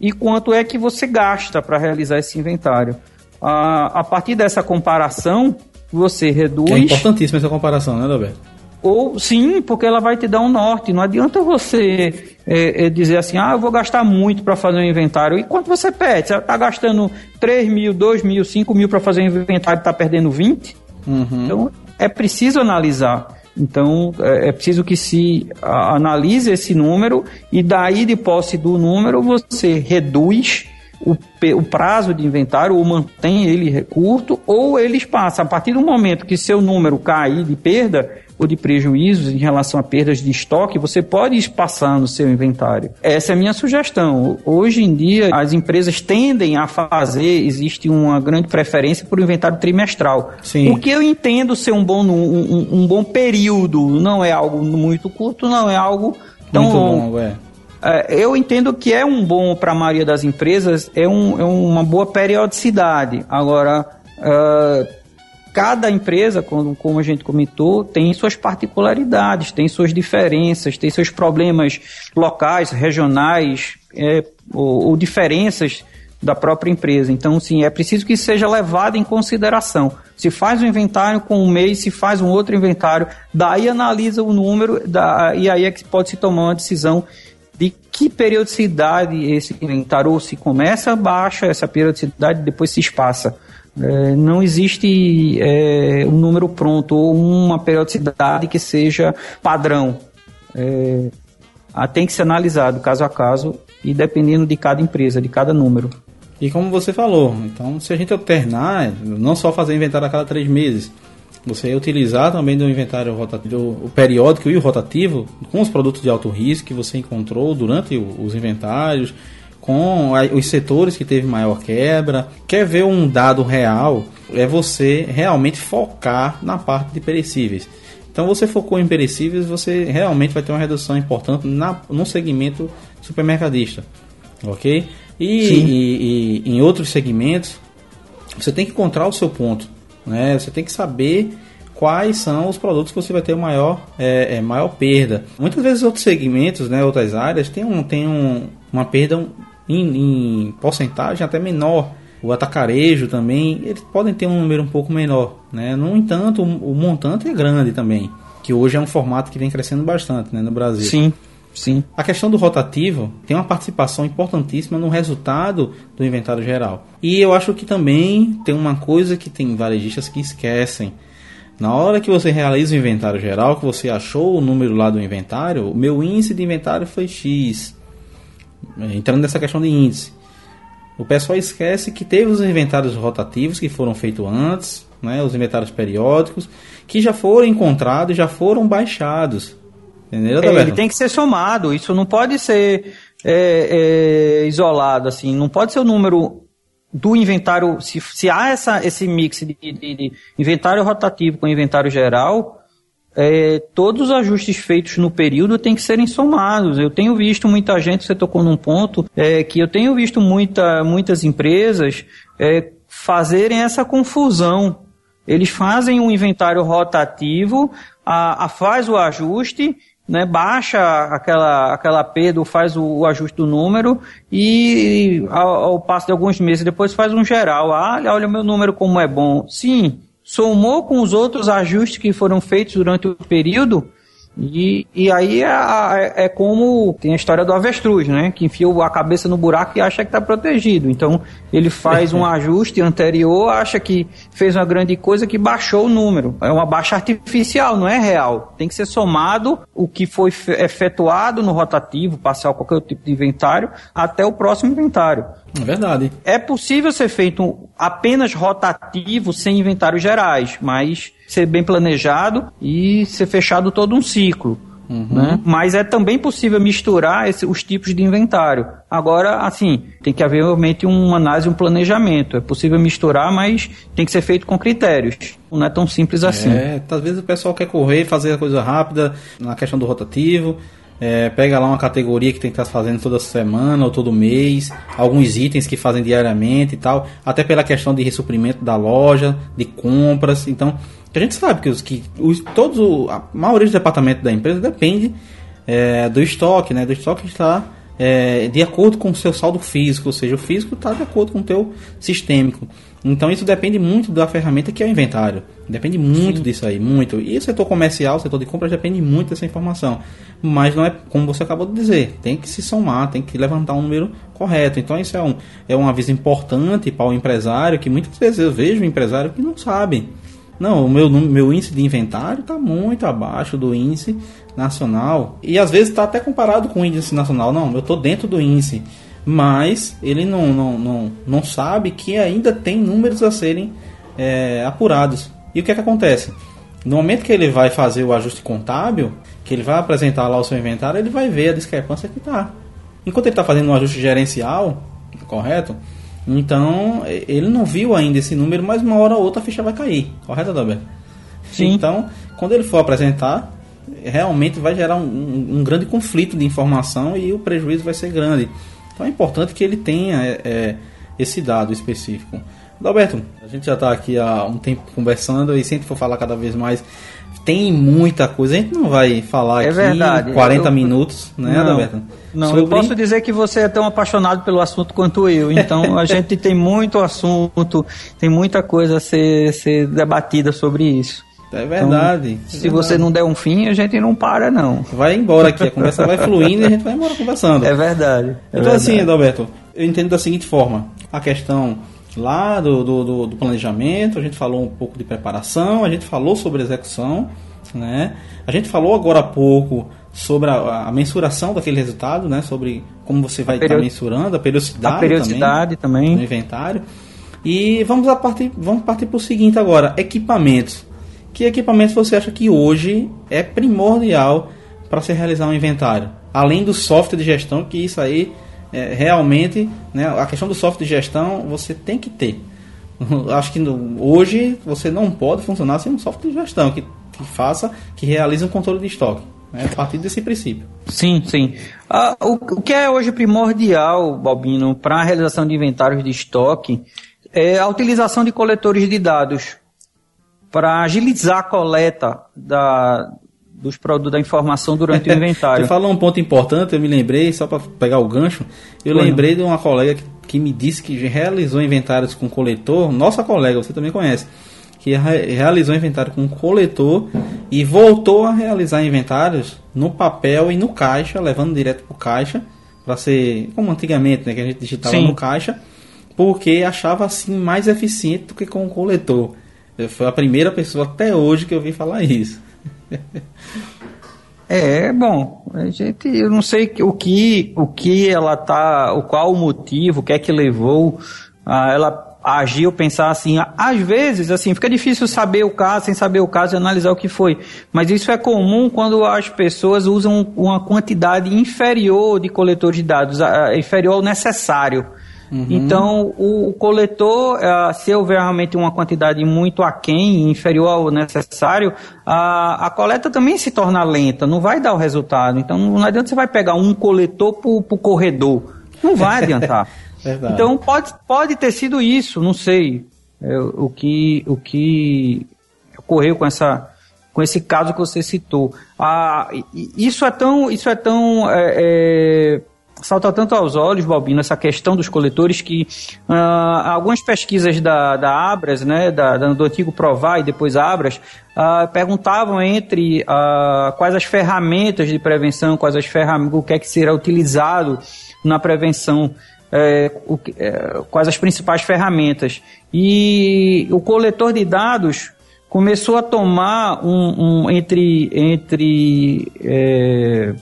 e quanto é que você gasta para realizar esse inventário. A, a partir dessa comparação, você reduz. É importantíssima essa comparação, né, Roberto? Ou sim, porque ela vai te dar um norte. Não adianta você é, é dizer assim, ah, eu vou gastar muito para fazer um inventário. E quanto você perde? Você está gastando 3 mil, 2 mil, 5 mil para fazer um inventário e está perdendo 20? Uhum. Então é preciso analisar. Então, é, é preciso que se analise esse número e daí, de posse do número, você reduz o, o prazo de inventário ou mantém ele curto ou eles passam. A partir do momento que seu número cair de perda, ou de prejuízos em relação a perdas de estoque, você pode ir passando no seu inventário. Essa é a minha sugestão. Hoje em dia, as empresas tendem a fazer, existe uma grande preferência por inventário trimestral. Sim. O que eu entendo ser um bom, um, um bom período, não é algo muito curto, não é algo tão muito longo. é. É, eu entendo que é um bom para a maioria das empresas, é, um, é uma boa periodicidade. Agora, uh, cada empresa, como, como a gente comentou, tem suas particularidades, tem suas diferenças, tem seus problemas locais, regionais é, ou, ou diferenças da própria empresa. Então, sim, é preciso que seja levado em consideração. Se faz um inventário com um mês, se faz um outro inventário, daí analisa o número da, e aí é que pode se tomar uma decisão de que periodicidade esse inventário se começa baixa essa periodicidade depois se espaça. É, não existe é, um número pronto ou uma periodicidade que seja padrão. É, tem que ser analisado caso a caso e dependendo de cada empresa, de cada número. E como você falou, então se a gente alternar, não só fazer inventário a cada três meses, você utilizar também do inventário rotativo, o periódico e o rotativo com os produtos de alto risco que você encontrou durante os inventários, com os setores que teve maior quebra. Quer ver um dado real? É você realmente focar na parte de perecíveis. Então você focou em perecíveis, você realmente vai ter uma redução importante na, no segmento supermercadista, ok? E, e, e, em outros segmentos você tem que encontrar o seu ponto, né? Você tem que saber quais são os produtos que você vai ter maior, é, é, maior perda. Muitas vezes outros segmentos, né, outras áreas, tem, um, tem um, uma perda em, em porcentagem até menor. O atacarejo também, eles podem ter um número um pouco menor. Né? No entanto, o, o montante é grande também, que hoje é um formato que vem crescendo bastante né, no Brasil. Sim. Sim. A questão do rotativo tem uma participação importantíssima no resultado do inventário geral. E eu acho que também tem uma coisa que tem varejistas que esquecem. Na hora que você realiza o inventário geral, que você achou o número lá do inventário, o meu índice de inventário foi X. entrando nessa questão de índice, o pessoal esquece que teve os inventários rotativos que foram feitos antes, né, os inventários periódicos, que já foram encontrados, já foram baixados. Entendeu, é, ele tem que ser somado, isso não pode ser é, é, isolado, assim, não pode ser o número do inventário, se, se há essa, esse mix de, de, de inventário rotativo com inventário geral, é, todos os ajustes feitos no período têm que serem somados. Eu tenho visto muita gente, você tocou num ponto, é, que eu tenho visto muita, muitas empresas é, fazerem essa confusão. Eles fazem um inventário rotativo, a, a faz o ajuste, né, baixa aquela, aquela perda, faz o, o, ajuste do número e ao, ao passo de alguns meses depois faz um geral. Ah, olha o meu número como é bom. Sim, somou com os outros ajustes que foram feitos durante o período, e, e aí é, é, é, como tem a história do avestruz, né? Que enfia a cabeça no buraco e acha que está protegido. Então ele faz um ajuste anterior, acha que fez uma grande coisa que baixou o número. É uma baixa artificial, não é real. Tem que ser somado o que foi efetuado no rotativo, parcial, qualquer tipo de inventário, até o próximo inventário. É verdade. É possível ser feito apenas rotativo sem inventários gerais, mas ser bem planejado e ser fechado todo um ciclo. Uhum. Né? Mas é também possível misturar esse, os tipos de inventário. Agora, assim, tem que haver realmente uma análise, um planejamento. É possível misturar, mas tem que ser feito com critérios. Não é tão simples assim. É, às vezes o pessoal quer correr, fazer a coisa rápida na questão do rotativo. É, pega lá uma categoria que tem que estar fazendo toda semana ou todo mês, alguns itens que fazem diariamente e tal, até pela questão de ressuprimento da loja, de compras. Então, a gente sabe que, os, que os, todos, a maioria dos departamentos da empresa depende é, do estoque, né? Do estoque está é, de acordo com o seu saldo físico, ou seja, o físico está de acordo com o teu sistêmico. Então isso depende muito da ferramenta que é o inventário. Depende muito Sim. disso aí, muito. E o setor comercial, o setor de compras depende muito dessa informação. Mas não é como você acabou de dizer, tem que se somar, tem que levantar um número correto. Então isso é um, é um aviso importante para o empresário, que muitas vezes eu vejo um empresário que não sabe. Não, o meu, meu índice de inventário está muito abaixo do índice nacional. E às vezes está até comparado com o índice nacional. Não, eu estou dentro do índice mas ele não, não, não, não sabe que ainda tem números a serem é, apurados. E o que, é que acontece? No momento que ele vai fazer o ajuste contábil, que ele vai apresentar lá o seu inventário, ele vai ver a discrepância que está. Enquanto ele está fazendo um ajuste gerencial, correto? Então ele não viu ainda esse número, mas uma hora ou outra a ficha vai cair, correto, Adalberto? Sim. Então, quando ele for apresentar, realmente vai gerar um, um, um grande conflito de informação e o prejuízo vai ser grande. Então é importante que ele tenha é, é esse dado específico. Alberto, a gente já está aqui há um tempo conversando e sempre for falar cada vez mais. Tem muita coisa, a gente não vai falar é aqui verdade. 40 eu, minutos, né, não? Não, Sobre... eu posso dizer que você é tão apaixonado pelo assunto quanto eu, então a gente tem muito assunto, tem muita coisa a ser, ser debatida sobre isso. É verdade. Então, se você não der um fim, a gente não para, não. Vai embora aqui, a conversa vai fluindo e a gente vai embora conversando. É verdade. É então, assim, verdade. assim, Adalberto, eu entendo da seguinte forma: a questão lá do, do, do, planejamento, a gente falou um pouco de preparação, a gente falou sobre execução, né? A gente falou agora há pouco sobre a, a mensuração daquele resultado, né? Sobre como você vai estar mensurando, a periodicidade, a periodicidade também, também no inventário. E vamos a partir, vamos partir para o seguinte agora: equipamentos. Que equipamentos você acha que hoje é primordial para se realizar um inventário? Além do software de gestão, que isso aí é, realmente, né, a questão do software de gestão você tem que ter. Acho que no, hoje você não pode funcionar sem um software de gestão que, que faça, que realize um controle de estoque. Né, a partir desse princípio. Sim, sim. Ah, o, o que é hoje primordial, Balbino, para a realização de inventários de estoque é a utilização de coletores de dados para agilizar a coleta da, dos produtos da informação durante o inventário. Você falou um ponto importante, eu me lembrei, só para pegar o gancho, eu Foi lembrei não. de uma colega que, que, me disse que realizou inventários com coletor, nossa colega, você também conhece, que realizou inventário com coletor e voltou a realizar inventários no papel e no caixa, levando direto para o caixa, para ser como antigamente, né, que a gente digitava Sim. no caixa, porque achava assim mais eficiente do que com o coletor. Foi a primeira pessoa até hoje que eu vi falar isso. É, bom, a gente, eu não sei o que, o que ela tá, o qual o motivo, o que é que levou a ela agir ou pensar assim. Às vezes, assim, fica difícil saber o caso, sem saber o caso e analisar o que foi. Mas isso é comum quando as pessoas usam uma quantidade inferior de coletor de dados, inferior ao necessário. Uhum. Então, o, coletor, uh, se houver realmente uma quantidade muito aquém, inferior ao necessário, a, a coleta também se torna lenta, não vai dar o resultado. Então, não adianta você vai pegar um coletor para o corredor. Não vai adiantar. então, pode, pode ter sido isso, não sei. É, o, que, o que ocorreu com essa com esse caso que você citou. Ah, isso é tão, isso é tão é, é, salta tanto aos olhos, Balbino, essa questão dos coletores que uh, algumas pesquisas da, da Abras, né, da, do antigo Provar e depois Abras, uh, perguntavam entre uh, quais as ferramentas de prevenção, quais as ferramentas, o que é que será utilizado na prevenção, é, o, é, quais as principais ferramentas. E o coletor de dados começou a tomar um, um entre entre é,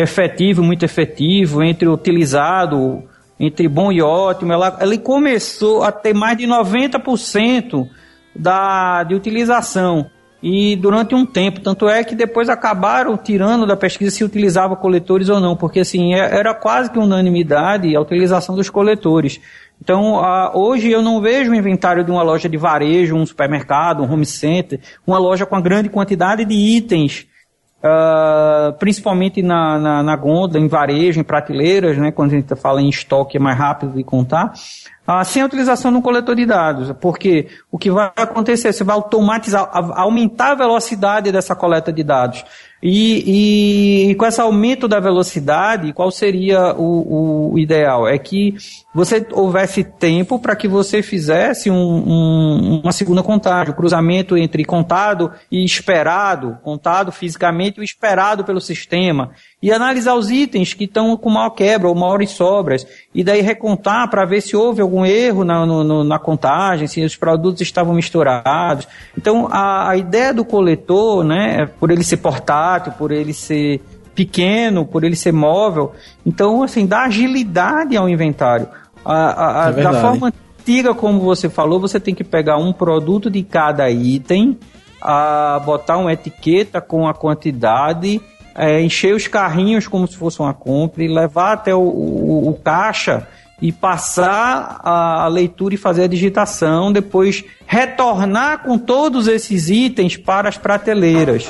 efetivo, muito efetivo, entre utilizado, entre bom e ótimo, ela, ele começou a ter mais de 90% da, de utilização. E durante um tempo, tanto é que depois acabaram tirando da pesquisa se utilizava coletores ou não, porque assim, é, era quase que unanimidade a utilização dos coletores. Então, hoje eu não vejo o inventário de uma loja de varejo, um supermercado, um home center, uma loja com a grande quantidade de itens Uh, principalmente na, na, na gôndola, em varejo, em prateleiras, né, quando a gente fala em estoque é mais rápido de contar, uh, sem a utilização de um coletor de dados, porque o que vai acontecer, você vai automatizar, aumentar a velocidade dessa coleta de dados. E, e, com esse aumento da velocidade, qual seria o, o ideal? É que você houvesse tempo para que você fizesse um, um, uma segunda contagem, o um cruzamento entre contado e esperado, contado fisicamente e esperado pelo sistema, e analisar os itens que estão com maior quebra ou maiores sobras, e daí recontar para ver se houve algum erro na, no, na contagem, se os produtos estavam misturados. Então, a, a ideia do coletor, né, por ele ser portátil, por ele ser pequeno, por ele ser móvel. Então, assim, dá agilidade ao inventário. A, a, é da forma antiga, como você falou, você tem que pegar um produto de cada item, a, botar uma etiqueta com a quantidade, é, encher os carrinhos como se fosse uma compra e levar até o, o, o caixa e passar a, a, leitura e fazer a digitação, depois retornar com todos esses itens para as prateleiras.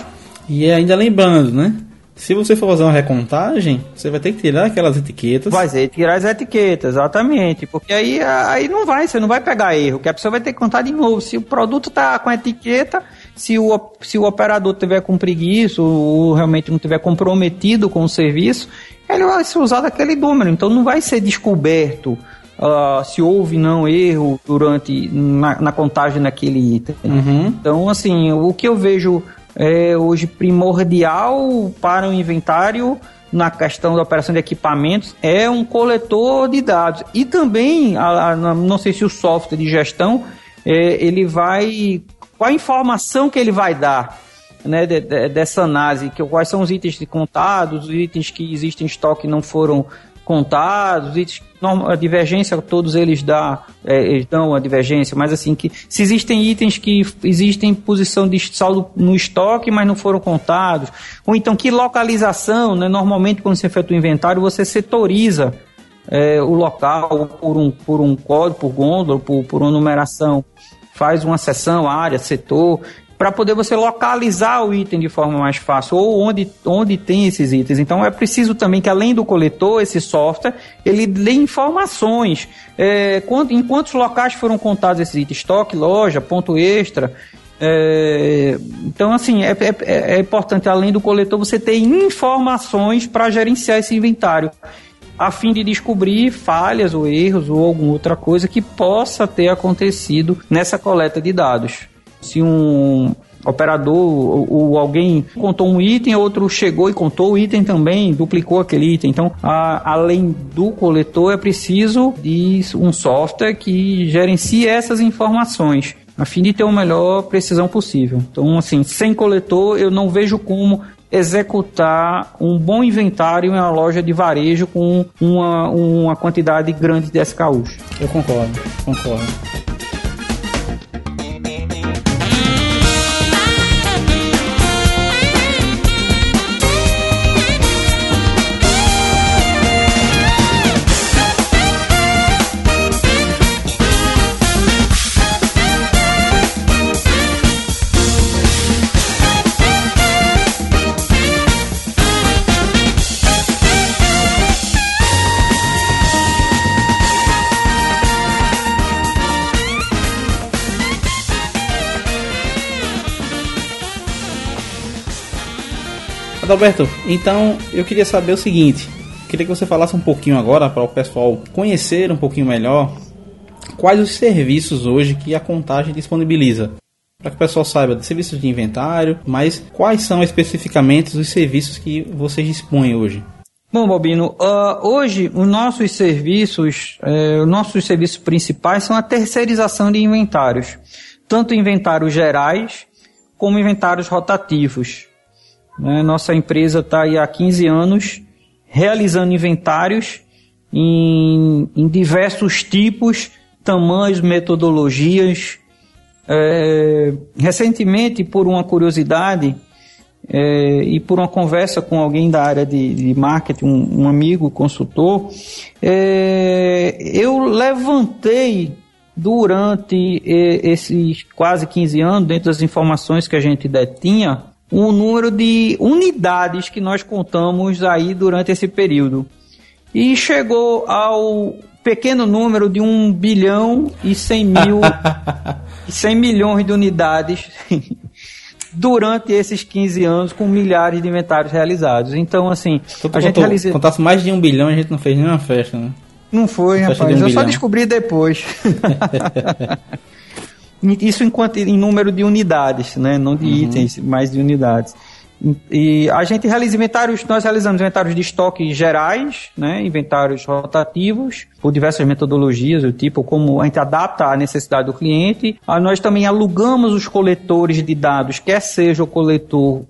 E ainda lembrando, né? Se você for fazer uma recontagem, você vai ter que tirar aquelas etiquetas. Vai ter que tirar as etiquetas, exatamente. Porque aí, aí não vai, você não vai pegar erro, que a pessoa vai ter que contar de novo. Se o produto tá com a etiqueta, se o, se o operador tiver com preguiça ou realmente não tiver comprometido com o serviço, ele vai ser usado aquele número. Então não vai ser descoberto uh, se houve não erro durante na, na contagem daquele item. Uhum. Então, assim, o que eu vejo é hoje primordial para o inventário na questão da operação de equipamentos. É um coletor de dados. E também a, a, não sei se o software de gestão é, ele vai qual a informação que ele vai dar né, de, de, dessa análise? Que quais são os itens de contados os itens que existem em estoque não foram contados, itens, a divergência, todos eles, dá, é, eles dão a divergência, mas assim, que se existem itens que existem em posição de saldo no estoque, mas não foram contados, ou então que localização, né, normalmente quando você efetua o inventário, você setoriza é, o local por um, por um código, por gôndola, por, por uma numeração, faz uma seção, área, setor, para poder você localizar o item de forma mais fácil ou onde, onde tem esses itens. Então é preciso também que além do coletor, esse software, ele dê informações. É, quanto, em quantos locais foram contados esses itens? Estoque, loja, ponto extra. É, então, assim, é, é, é importante, além do coletor, você ter informações para gerenciar esse inventário a fim de descobrir falhas ou erros ou alguma outra coisa que possa ter acontecido nessa coleta de dados. Se um operador ou, alguém contou um item, outro chegou e contou o item também, duplicou aquele item. Então, a, além do coletor, é preciso de um software que gerencie essas informações a fim de ter uma melhor precisão possível. Então, assim, sem coletor, eu não vejo como executar um bom inventário em uma loja de varejo com uma, uma quantidade grande de SKUs. Eu concordo, concordo. Adalberto, então eu queria saber o seguinte: queria que você falasse um pouquinho agora para o pessoal conhecer um pouquinho melhor quais os serviços hoje que a contagem disponibiliza. Para que o pessoal saiba de serviços de inventário, mas quais são especificamente os serviços que vocês dispõem hoje? Bom, Bobino, uh, hoje os nossos serviços, uh, os nossos serviços principais são a terceirização de inventários, tanto inventários gerais como inventários rotativos. Né? Nossa empresa está há 15 anos realizando inventários em, em diversos tipos, tamanhos, metodologias. É, recentemente, por uma curiosidade é, e por uma conversa com alguém da área de, de marketing, um, um, amigo consultor, é, eu levantei durante esses quase 15 anos, dentro das informações que a gente detinha, o número de unidades que nós contamos aí durante esse período. E chegou ao pequeno número de 1 bilhão e 100 mil 100 milhões de unidades durante esses 15 anos com milhares de inventários realizados. Então, assim, a gente realiza... contasse mais de um bilhão a gente não fez nenhuma festa, né? Não foi, rapaz. Um eu bilhão. só descobri depois. Isso enquanto em número de unidades, né? não de uhum. itens, mas de unidades. E a gente realiza inventários, nós realizamos inventários de estoque gerais, né, inventários rotativos, por diversas metodologias, do tipo como a gente adapta à necessidade do cliente. Ah, nós também alugamos os coletores de dados, quer seja o coletor,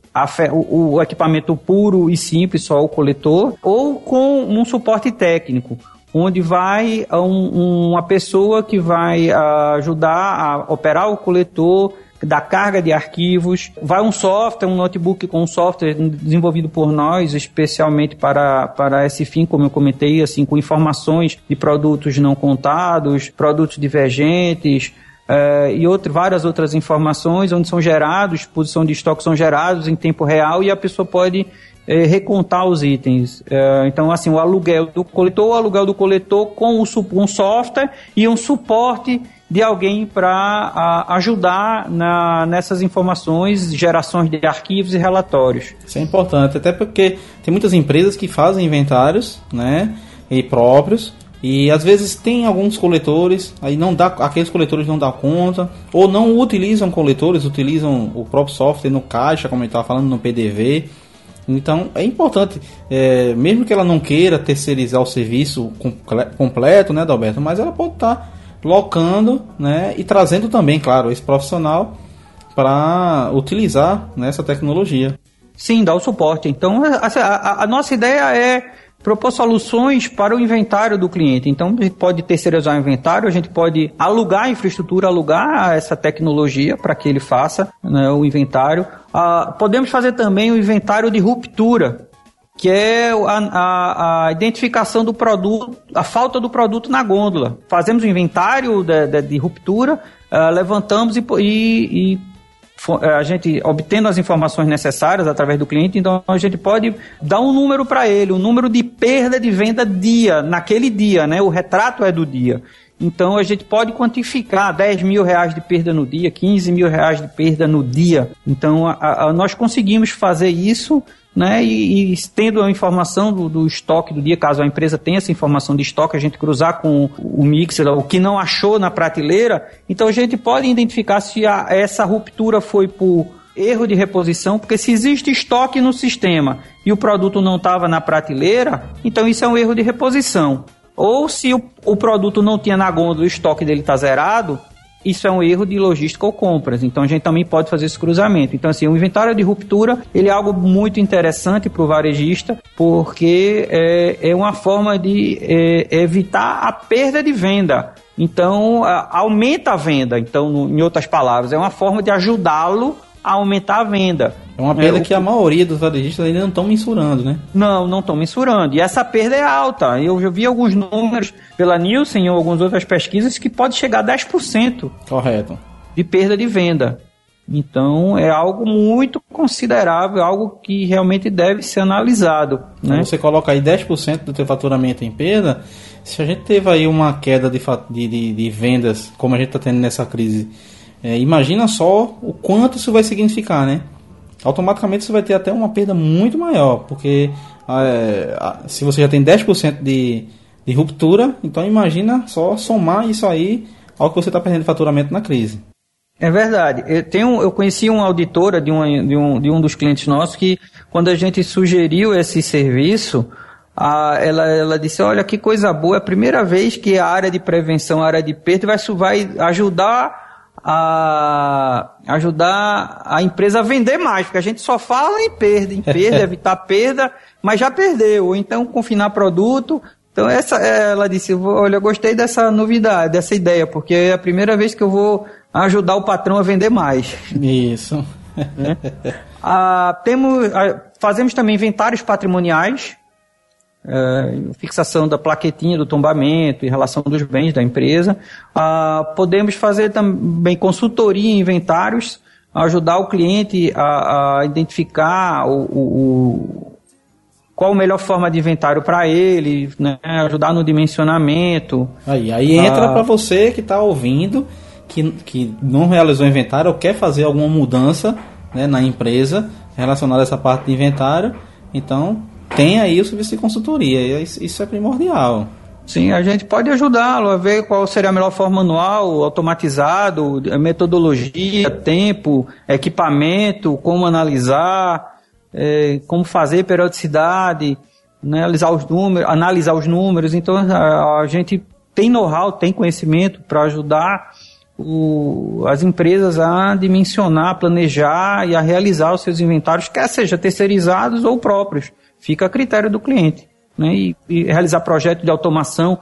o, o equipamento puro e simples, só o coletor, ou com um suporte técnico onde vai um, uma pessoa que vai uh, ajudar a operar o coletor da carga de arquivos, vai um software, um notebook com um software desenvolvido por nós, especialmente para, para esse fim, como eu comentei, assim, com informações de produtos não contados, produtos divergentes, Uh, e outro, várias outras informações onde são gerados, posição de estoque são gerados em tempo real e a pessoa pode é, recontar os itens. É, então, assim, o aluguel do coletor, o aluguel do coletor com o, um software e um suporte de alguém para ajudar na, nessas informações, gerações de arquivos e relatórios. Isso é importante, até porque tem muitas empresas que fazem inventários, né, e próprios, e às vezes tem alguns coletores, aí não dá, aqueles coletores não dá conta, ou não utilizam coletores, utilizam o próprio software no caixa, como eu estava falando, no PDV. Então é importante, é, mesmo que ela não queira terceirizar o serviço completo, né, Dalberto, mas ela pode estar tá locando, né, e trazendo também, claro, esse profissional para utilizar né, tecnologia. Sim, dá o suporte. Então a, a, a nossa ideia é propor soluções para o inventário do cliente. Então, a gente pode terceirizar o inventário, a gente pode alugar a infraestrutura, alugar essa tecnologia para que ele faça né, o inventário. Ah, podemos fazer também o inventário de ruptura, que é a, a, a, identificação do produto, a falta do produto na gôndola. Fazemos o inventário de, de, de ruptura, uh, levantamos e, e, e a gente obtendo as informações necessárias através do cliente, então a gente pode dar um número para ele, um número de perda de venda dia, naquele dia, né? O retrato é do dia. Então a gente pode quantificar 10 mil reais de perda no dia, 15 mil reais de perda no dia. Então a, a, nós conseguimos fazer isso né? E, e, tendo a informação do, do, estoque do dia, caso a empresa tenha essa informação de estoque, a gente cruzar com o mixer, o que não achou na prateleira, então a gente pode identificar se a, essa ruptura foi por erro de reposição, porque se existe estoque no sistema e o produto não estava na prateleira, então isso é um erro de reposição. Ou se o, o produto não tinha na gôndola, o estoque dele está zerado, isso é um erro de logística ou compras. Então a gente também pode fazer esse cruzamento. Então, assim, o inventário de ruptura ele é algo muito interessante para o varejista, porque é, é uma forma de é, evitar a perda de venda. Então, a, aumenta a venda. Então, no, em outras palavras, é uma forma de ajudá-lo a aumentar a venda. É uma perda é, que a maioria dos varejistas ainda não estão mensurando, né? Não, não estão mensurando. E essa perda é alta. Eu já vi alguns números pela Nielsen ou algumas outras pesquisas que pode chegar a 10%. Correto. De perda de venda. Então é algo muito considerável, algo que realmente deve ser analisado. Né? Então, você coloca aí 10% do teu faturamento em perda, se a gente teve aí uma queda de, de, de vendas, como a gente está tendo nessa crise, é, imagina só o quanto isso vai significar, né? Automaticamente você vai ter até uma perda muito maior, porque é, se você já tem 10% de, de ruptura, então imagina só somar isso aí ao que você está perdendo de faturamento na crise. É verdade. Eu, tenho, eu conheci uma auditora de, uma, de, um, de um dos clientes nossos que, quando a gente sugeriu esse serviço, a, ela, ela disse: Olha que coisa boa, é a primeira vez que a área de prevenção, a área de perda, vai, vai ajudar a ajudar a empresa a vender mais, porque a gente só fala em perda, em perda, evitar perda, mas já perdeu, ou então confinar produto. Então essa, ela disse, olha, eu gostei dessa novidade, dessa ideia, porque é a primeira vez que eu vou ajudar o patrão a vender mais. Isso. Né? ah, temos, ah, fazemos também inventários patrimoniais, Uh, fixação da plaquetinha do tombamento em relação dos bens da empresa. Uh, podemos fazer também consultoria em inventários, ajudar o cliente a, a identificar o, o, o, qual a melhor forma de inventário para ele, né, ajudar no dimensionamento. Aí, aí entra uh, para você que está ouvindo, que, que não realizou inventário ou quer fazer alguma mudança né, na empresa relacionada a essa parte de inventário. Então, tem aí o serviço de consultoria, isso é primordial. Sim, a gente pode ajudá-lo a ver qual seria a melhor forma manual, automatizado, metodologia, tempo, equipamento, como analisar, é, como fazer periodicidade, né, analisar os números, analisar os números. Então a, a gente tem know-how, tem conhecimento para ajudar o, as empresas a dimensionar, planejar e a realizar os seus inventários, quer seja terceirizados ou próprios fica a critério do cliente. Né? E, e realizar projeto de automação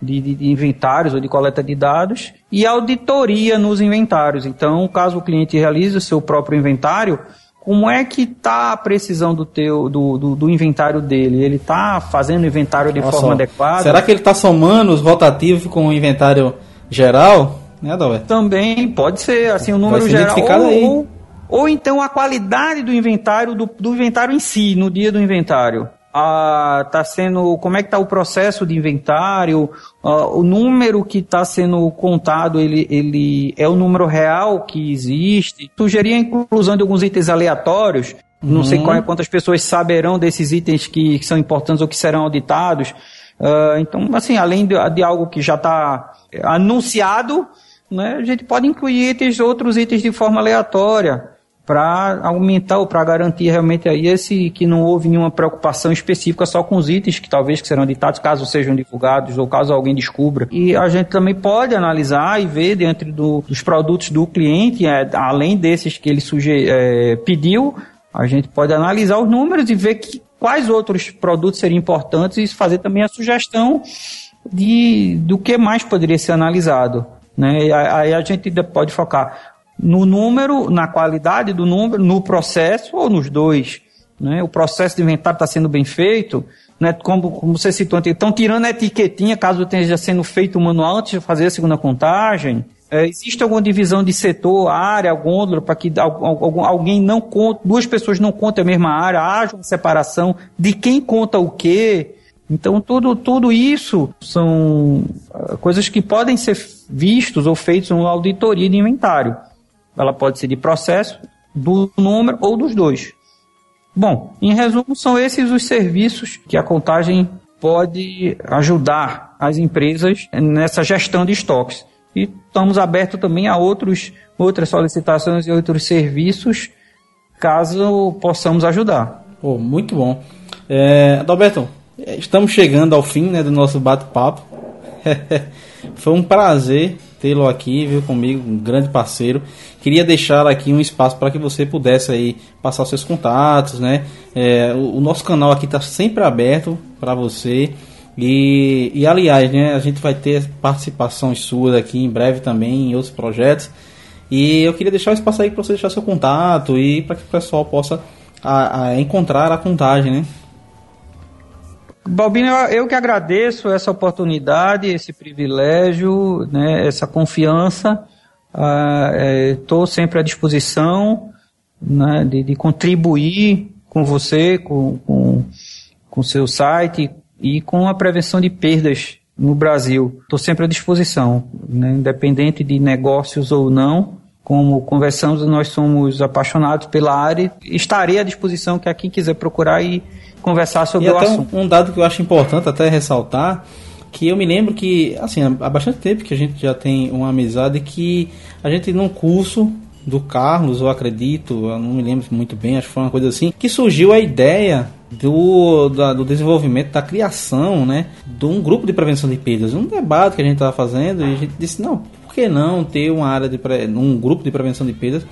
de, de, de, inventários ou de coleta de dados e auditoria nos inventários. Então, caso o cliente realize o seu próprio inventário, como é que está a precisão do teu do, do, do inventário dele? Ele está fazendo o inventário de forma adequada? Será que ele está somando os rotativos com o inventário geral? Né, Também pode ser assim o número geral ou, ou então a qualidade do inventário, do, do inventário em si, no dia do inventário. Ah, tá sendo como é que está o processo de inventário? Ah, o número que está sendo contado ele, ele é o número real que existe? Sugeria a inclusão de alguns itens aleatórios. Não sei uhum. qual, quantas pessoas saberão desses itens que, que são importantes ou que serão auditados. Ah, então assim além de, de algo que já está anunciado né, a gente pode incluir itens outros itens de forma aleatória para aumentar ou para garantir realmente aí esse que não houve nenhuma preocupação específica só com os itens que talvez que serão ditados caso sejam divulgados ou caso alguém descubra. E a gente também pode analisar e ver dentro do, dos produtos do cliente, é, além desses que ele suge é, pediu, a gente pode analisar os números e ver que, quais outros produtos seriam importantes e fazer também a sugestão de do que mais poderia ser analisado. Né? Aí a gente pode focar no número, na qualidade do número, no processo ou nos dois. Né? O processo de inventário está sendo bem feito, né? como, como você citou, estão tirando a etiquetinha caso esteja sendo feito o manual antes de fazer a segunda contagem. É, existe alguma divisão de setor, área, gôndola, para que algum, alguém não conte, duas pessoas não contem a mesma área, haja uma separação de quem conta o quê. Então, tudo, tudo isso são ah, coisas que podem ser vistos ou feitos numa auditoria de inventário. Ela pode ser de processo, do número ou dos dois. Bom, em resumo, são esses os serviços que a contagem pode ajudar as empresas nessa gestão de estoques. E estamos abertos também a outros, outras solicitações e outros serviços, caso possamos ajudar. Oh, muito bom. É, Adalberto, estamos chegando ao fim né, do nosso bate-papo. Foi um prazer tê-lo aqui, viu, comigo, um grande parceiro. Queria deixar aqui um espaço para que você pudesse aí passar os seus contatos, né? É, o, o, nosso canal aqui está sempre aberto para você. E, e aliás, né, a gente vai ter participações suas aqui em breve também em outros projetos. E eu queria deixar o espaço aí para você deixar seu contato e para que o pessoal possa a, a encontrar a contagem, né? Balbino, eu que agradeço essa oportunidade, esse privilégio, né, essa confiança. Estou uh, é, sempre à disposição né, de, de, contribuir com você, com o com seu site e com a prevenção de perdas no Brasil. Estou sempre à disposição, né, independente de negócios ou não. Como conversamos, nós somos apaixonados pela área. Estarei à disposição que a quem quiser procurar e conversar sobre e o assunto. Um, dado que eu acho importante até ressaltar que eu me lembro que, assim, há bastante tempo que a gente já tem uma amizade que a gente num curso do Carlos, eu acredito, eu não me lembro muito bem, acho que foi uma coisa assim, que surgiu a ideia do, da, do desenvolvimento, da criação, né, de um grupo de prevenção de perdas, um debate que a gente estava fazendo e a gente disse, não, que não ter uma área de, um grupo de prevenção de perdas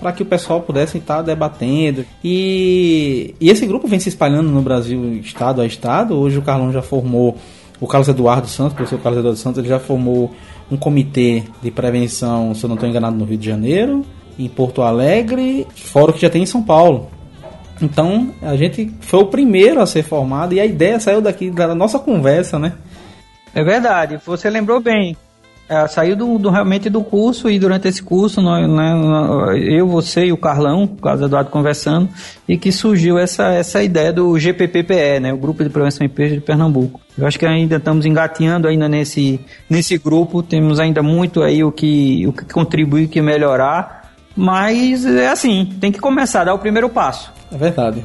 para que o pessoal pudesse estar debatendo. E, e esse grupo vem se espalhando no Brasil, estado a estado. Hoje o Carlão já formou, o Carlos Eduardo Santos, o professor Carlos Eduardo Santos, ele já formou um comitê de prevenção, se eu não estou enganado, no Rio de Janeiro, em Porto Alegre, fora o que já tem em São Paulo. Então, a gente foi o primeiro a ser formado e a ideia saiu daqui da nossa conversa, né? É verdade, você lembrou bem. É, saiu do, do, realmente do curso e durante esse curso nós, né, eu, você e o Carlão, o Carlos Eduardo conversando, e que surgiu essa, essa ideia do GPPPE, né, o Grupo de Prevenção em Peixe de Pernambuco. Eu acho que ainda estamos engateando ainda nesse, nesse grupo, temos ainda muito aí o que, o que contribuir, o que melhorar, mas é assim, tem que começar, dar o primeiro passo. É verdade.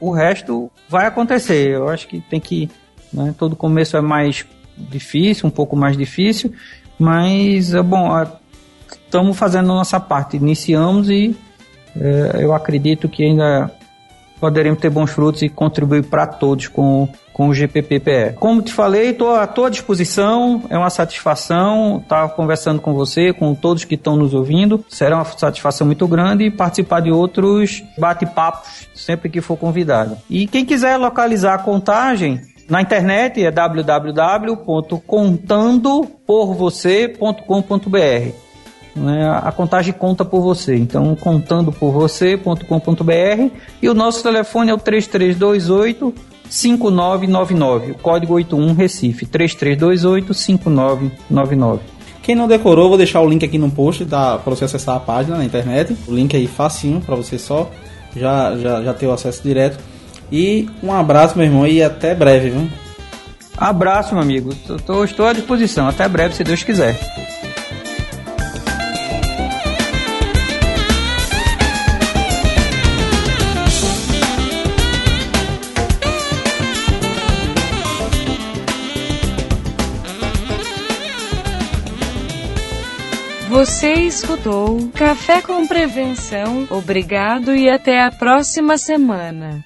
O resto vai acontecer, eu acho que tem que, né, todo começo é mais difícil, um pouco mais difícil, mas, é bom, estamos fazendo a nossa parte. Iniciamos e é, eu acredito que ainda poderemos ter bons frutos e contribuir para todos com, com o GPPPE. Como te falei, estou à tua disposição, é uma satisfação estar conversando com você, com todos que estão nos ouvindo. Será uma satisfação muito grande participar de outros bate-papos sempre que for convidado. E quem quiser localizar a contagem, na internet é www.contandoporvocê.com.br. Né? A contagem conta por você. Então, contandoporvocê.com.br e o nosso telefone é o 3328 5999, o código 81 Recife, 3328 5999. Quem não decorou, vou deixar o link aqui no post para você acessar a página na internet. O link aí facinho para você só já, já, já ter o acesso direto. E um abraço, meu irmão, e até breve, viu? Abraço, meu amigo. Tô, tô, estou à disposição. Até breve, se Deus quiser. Você escutou Café com Prevenção. Obrigado e até a próxima semana.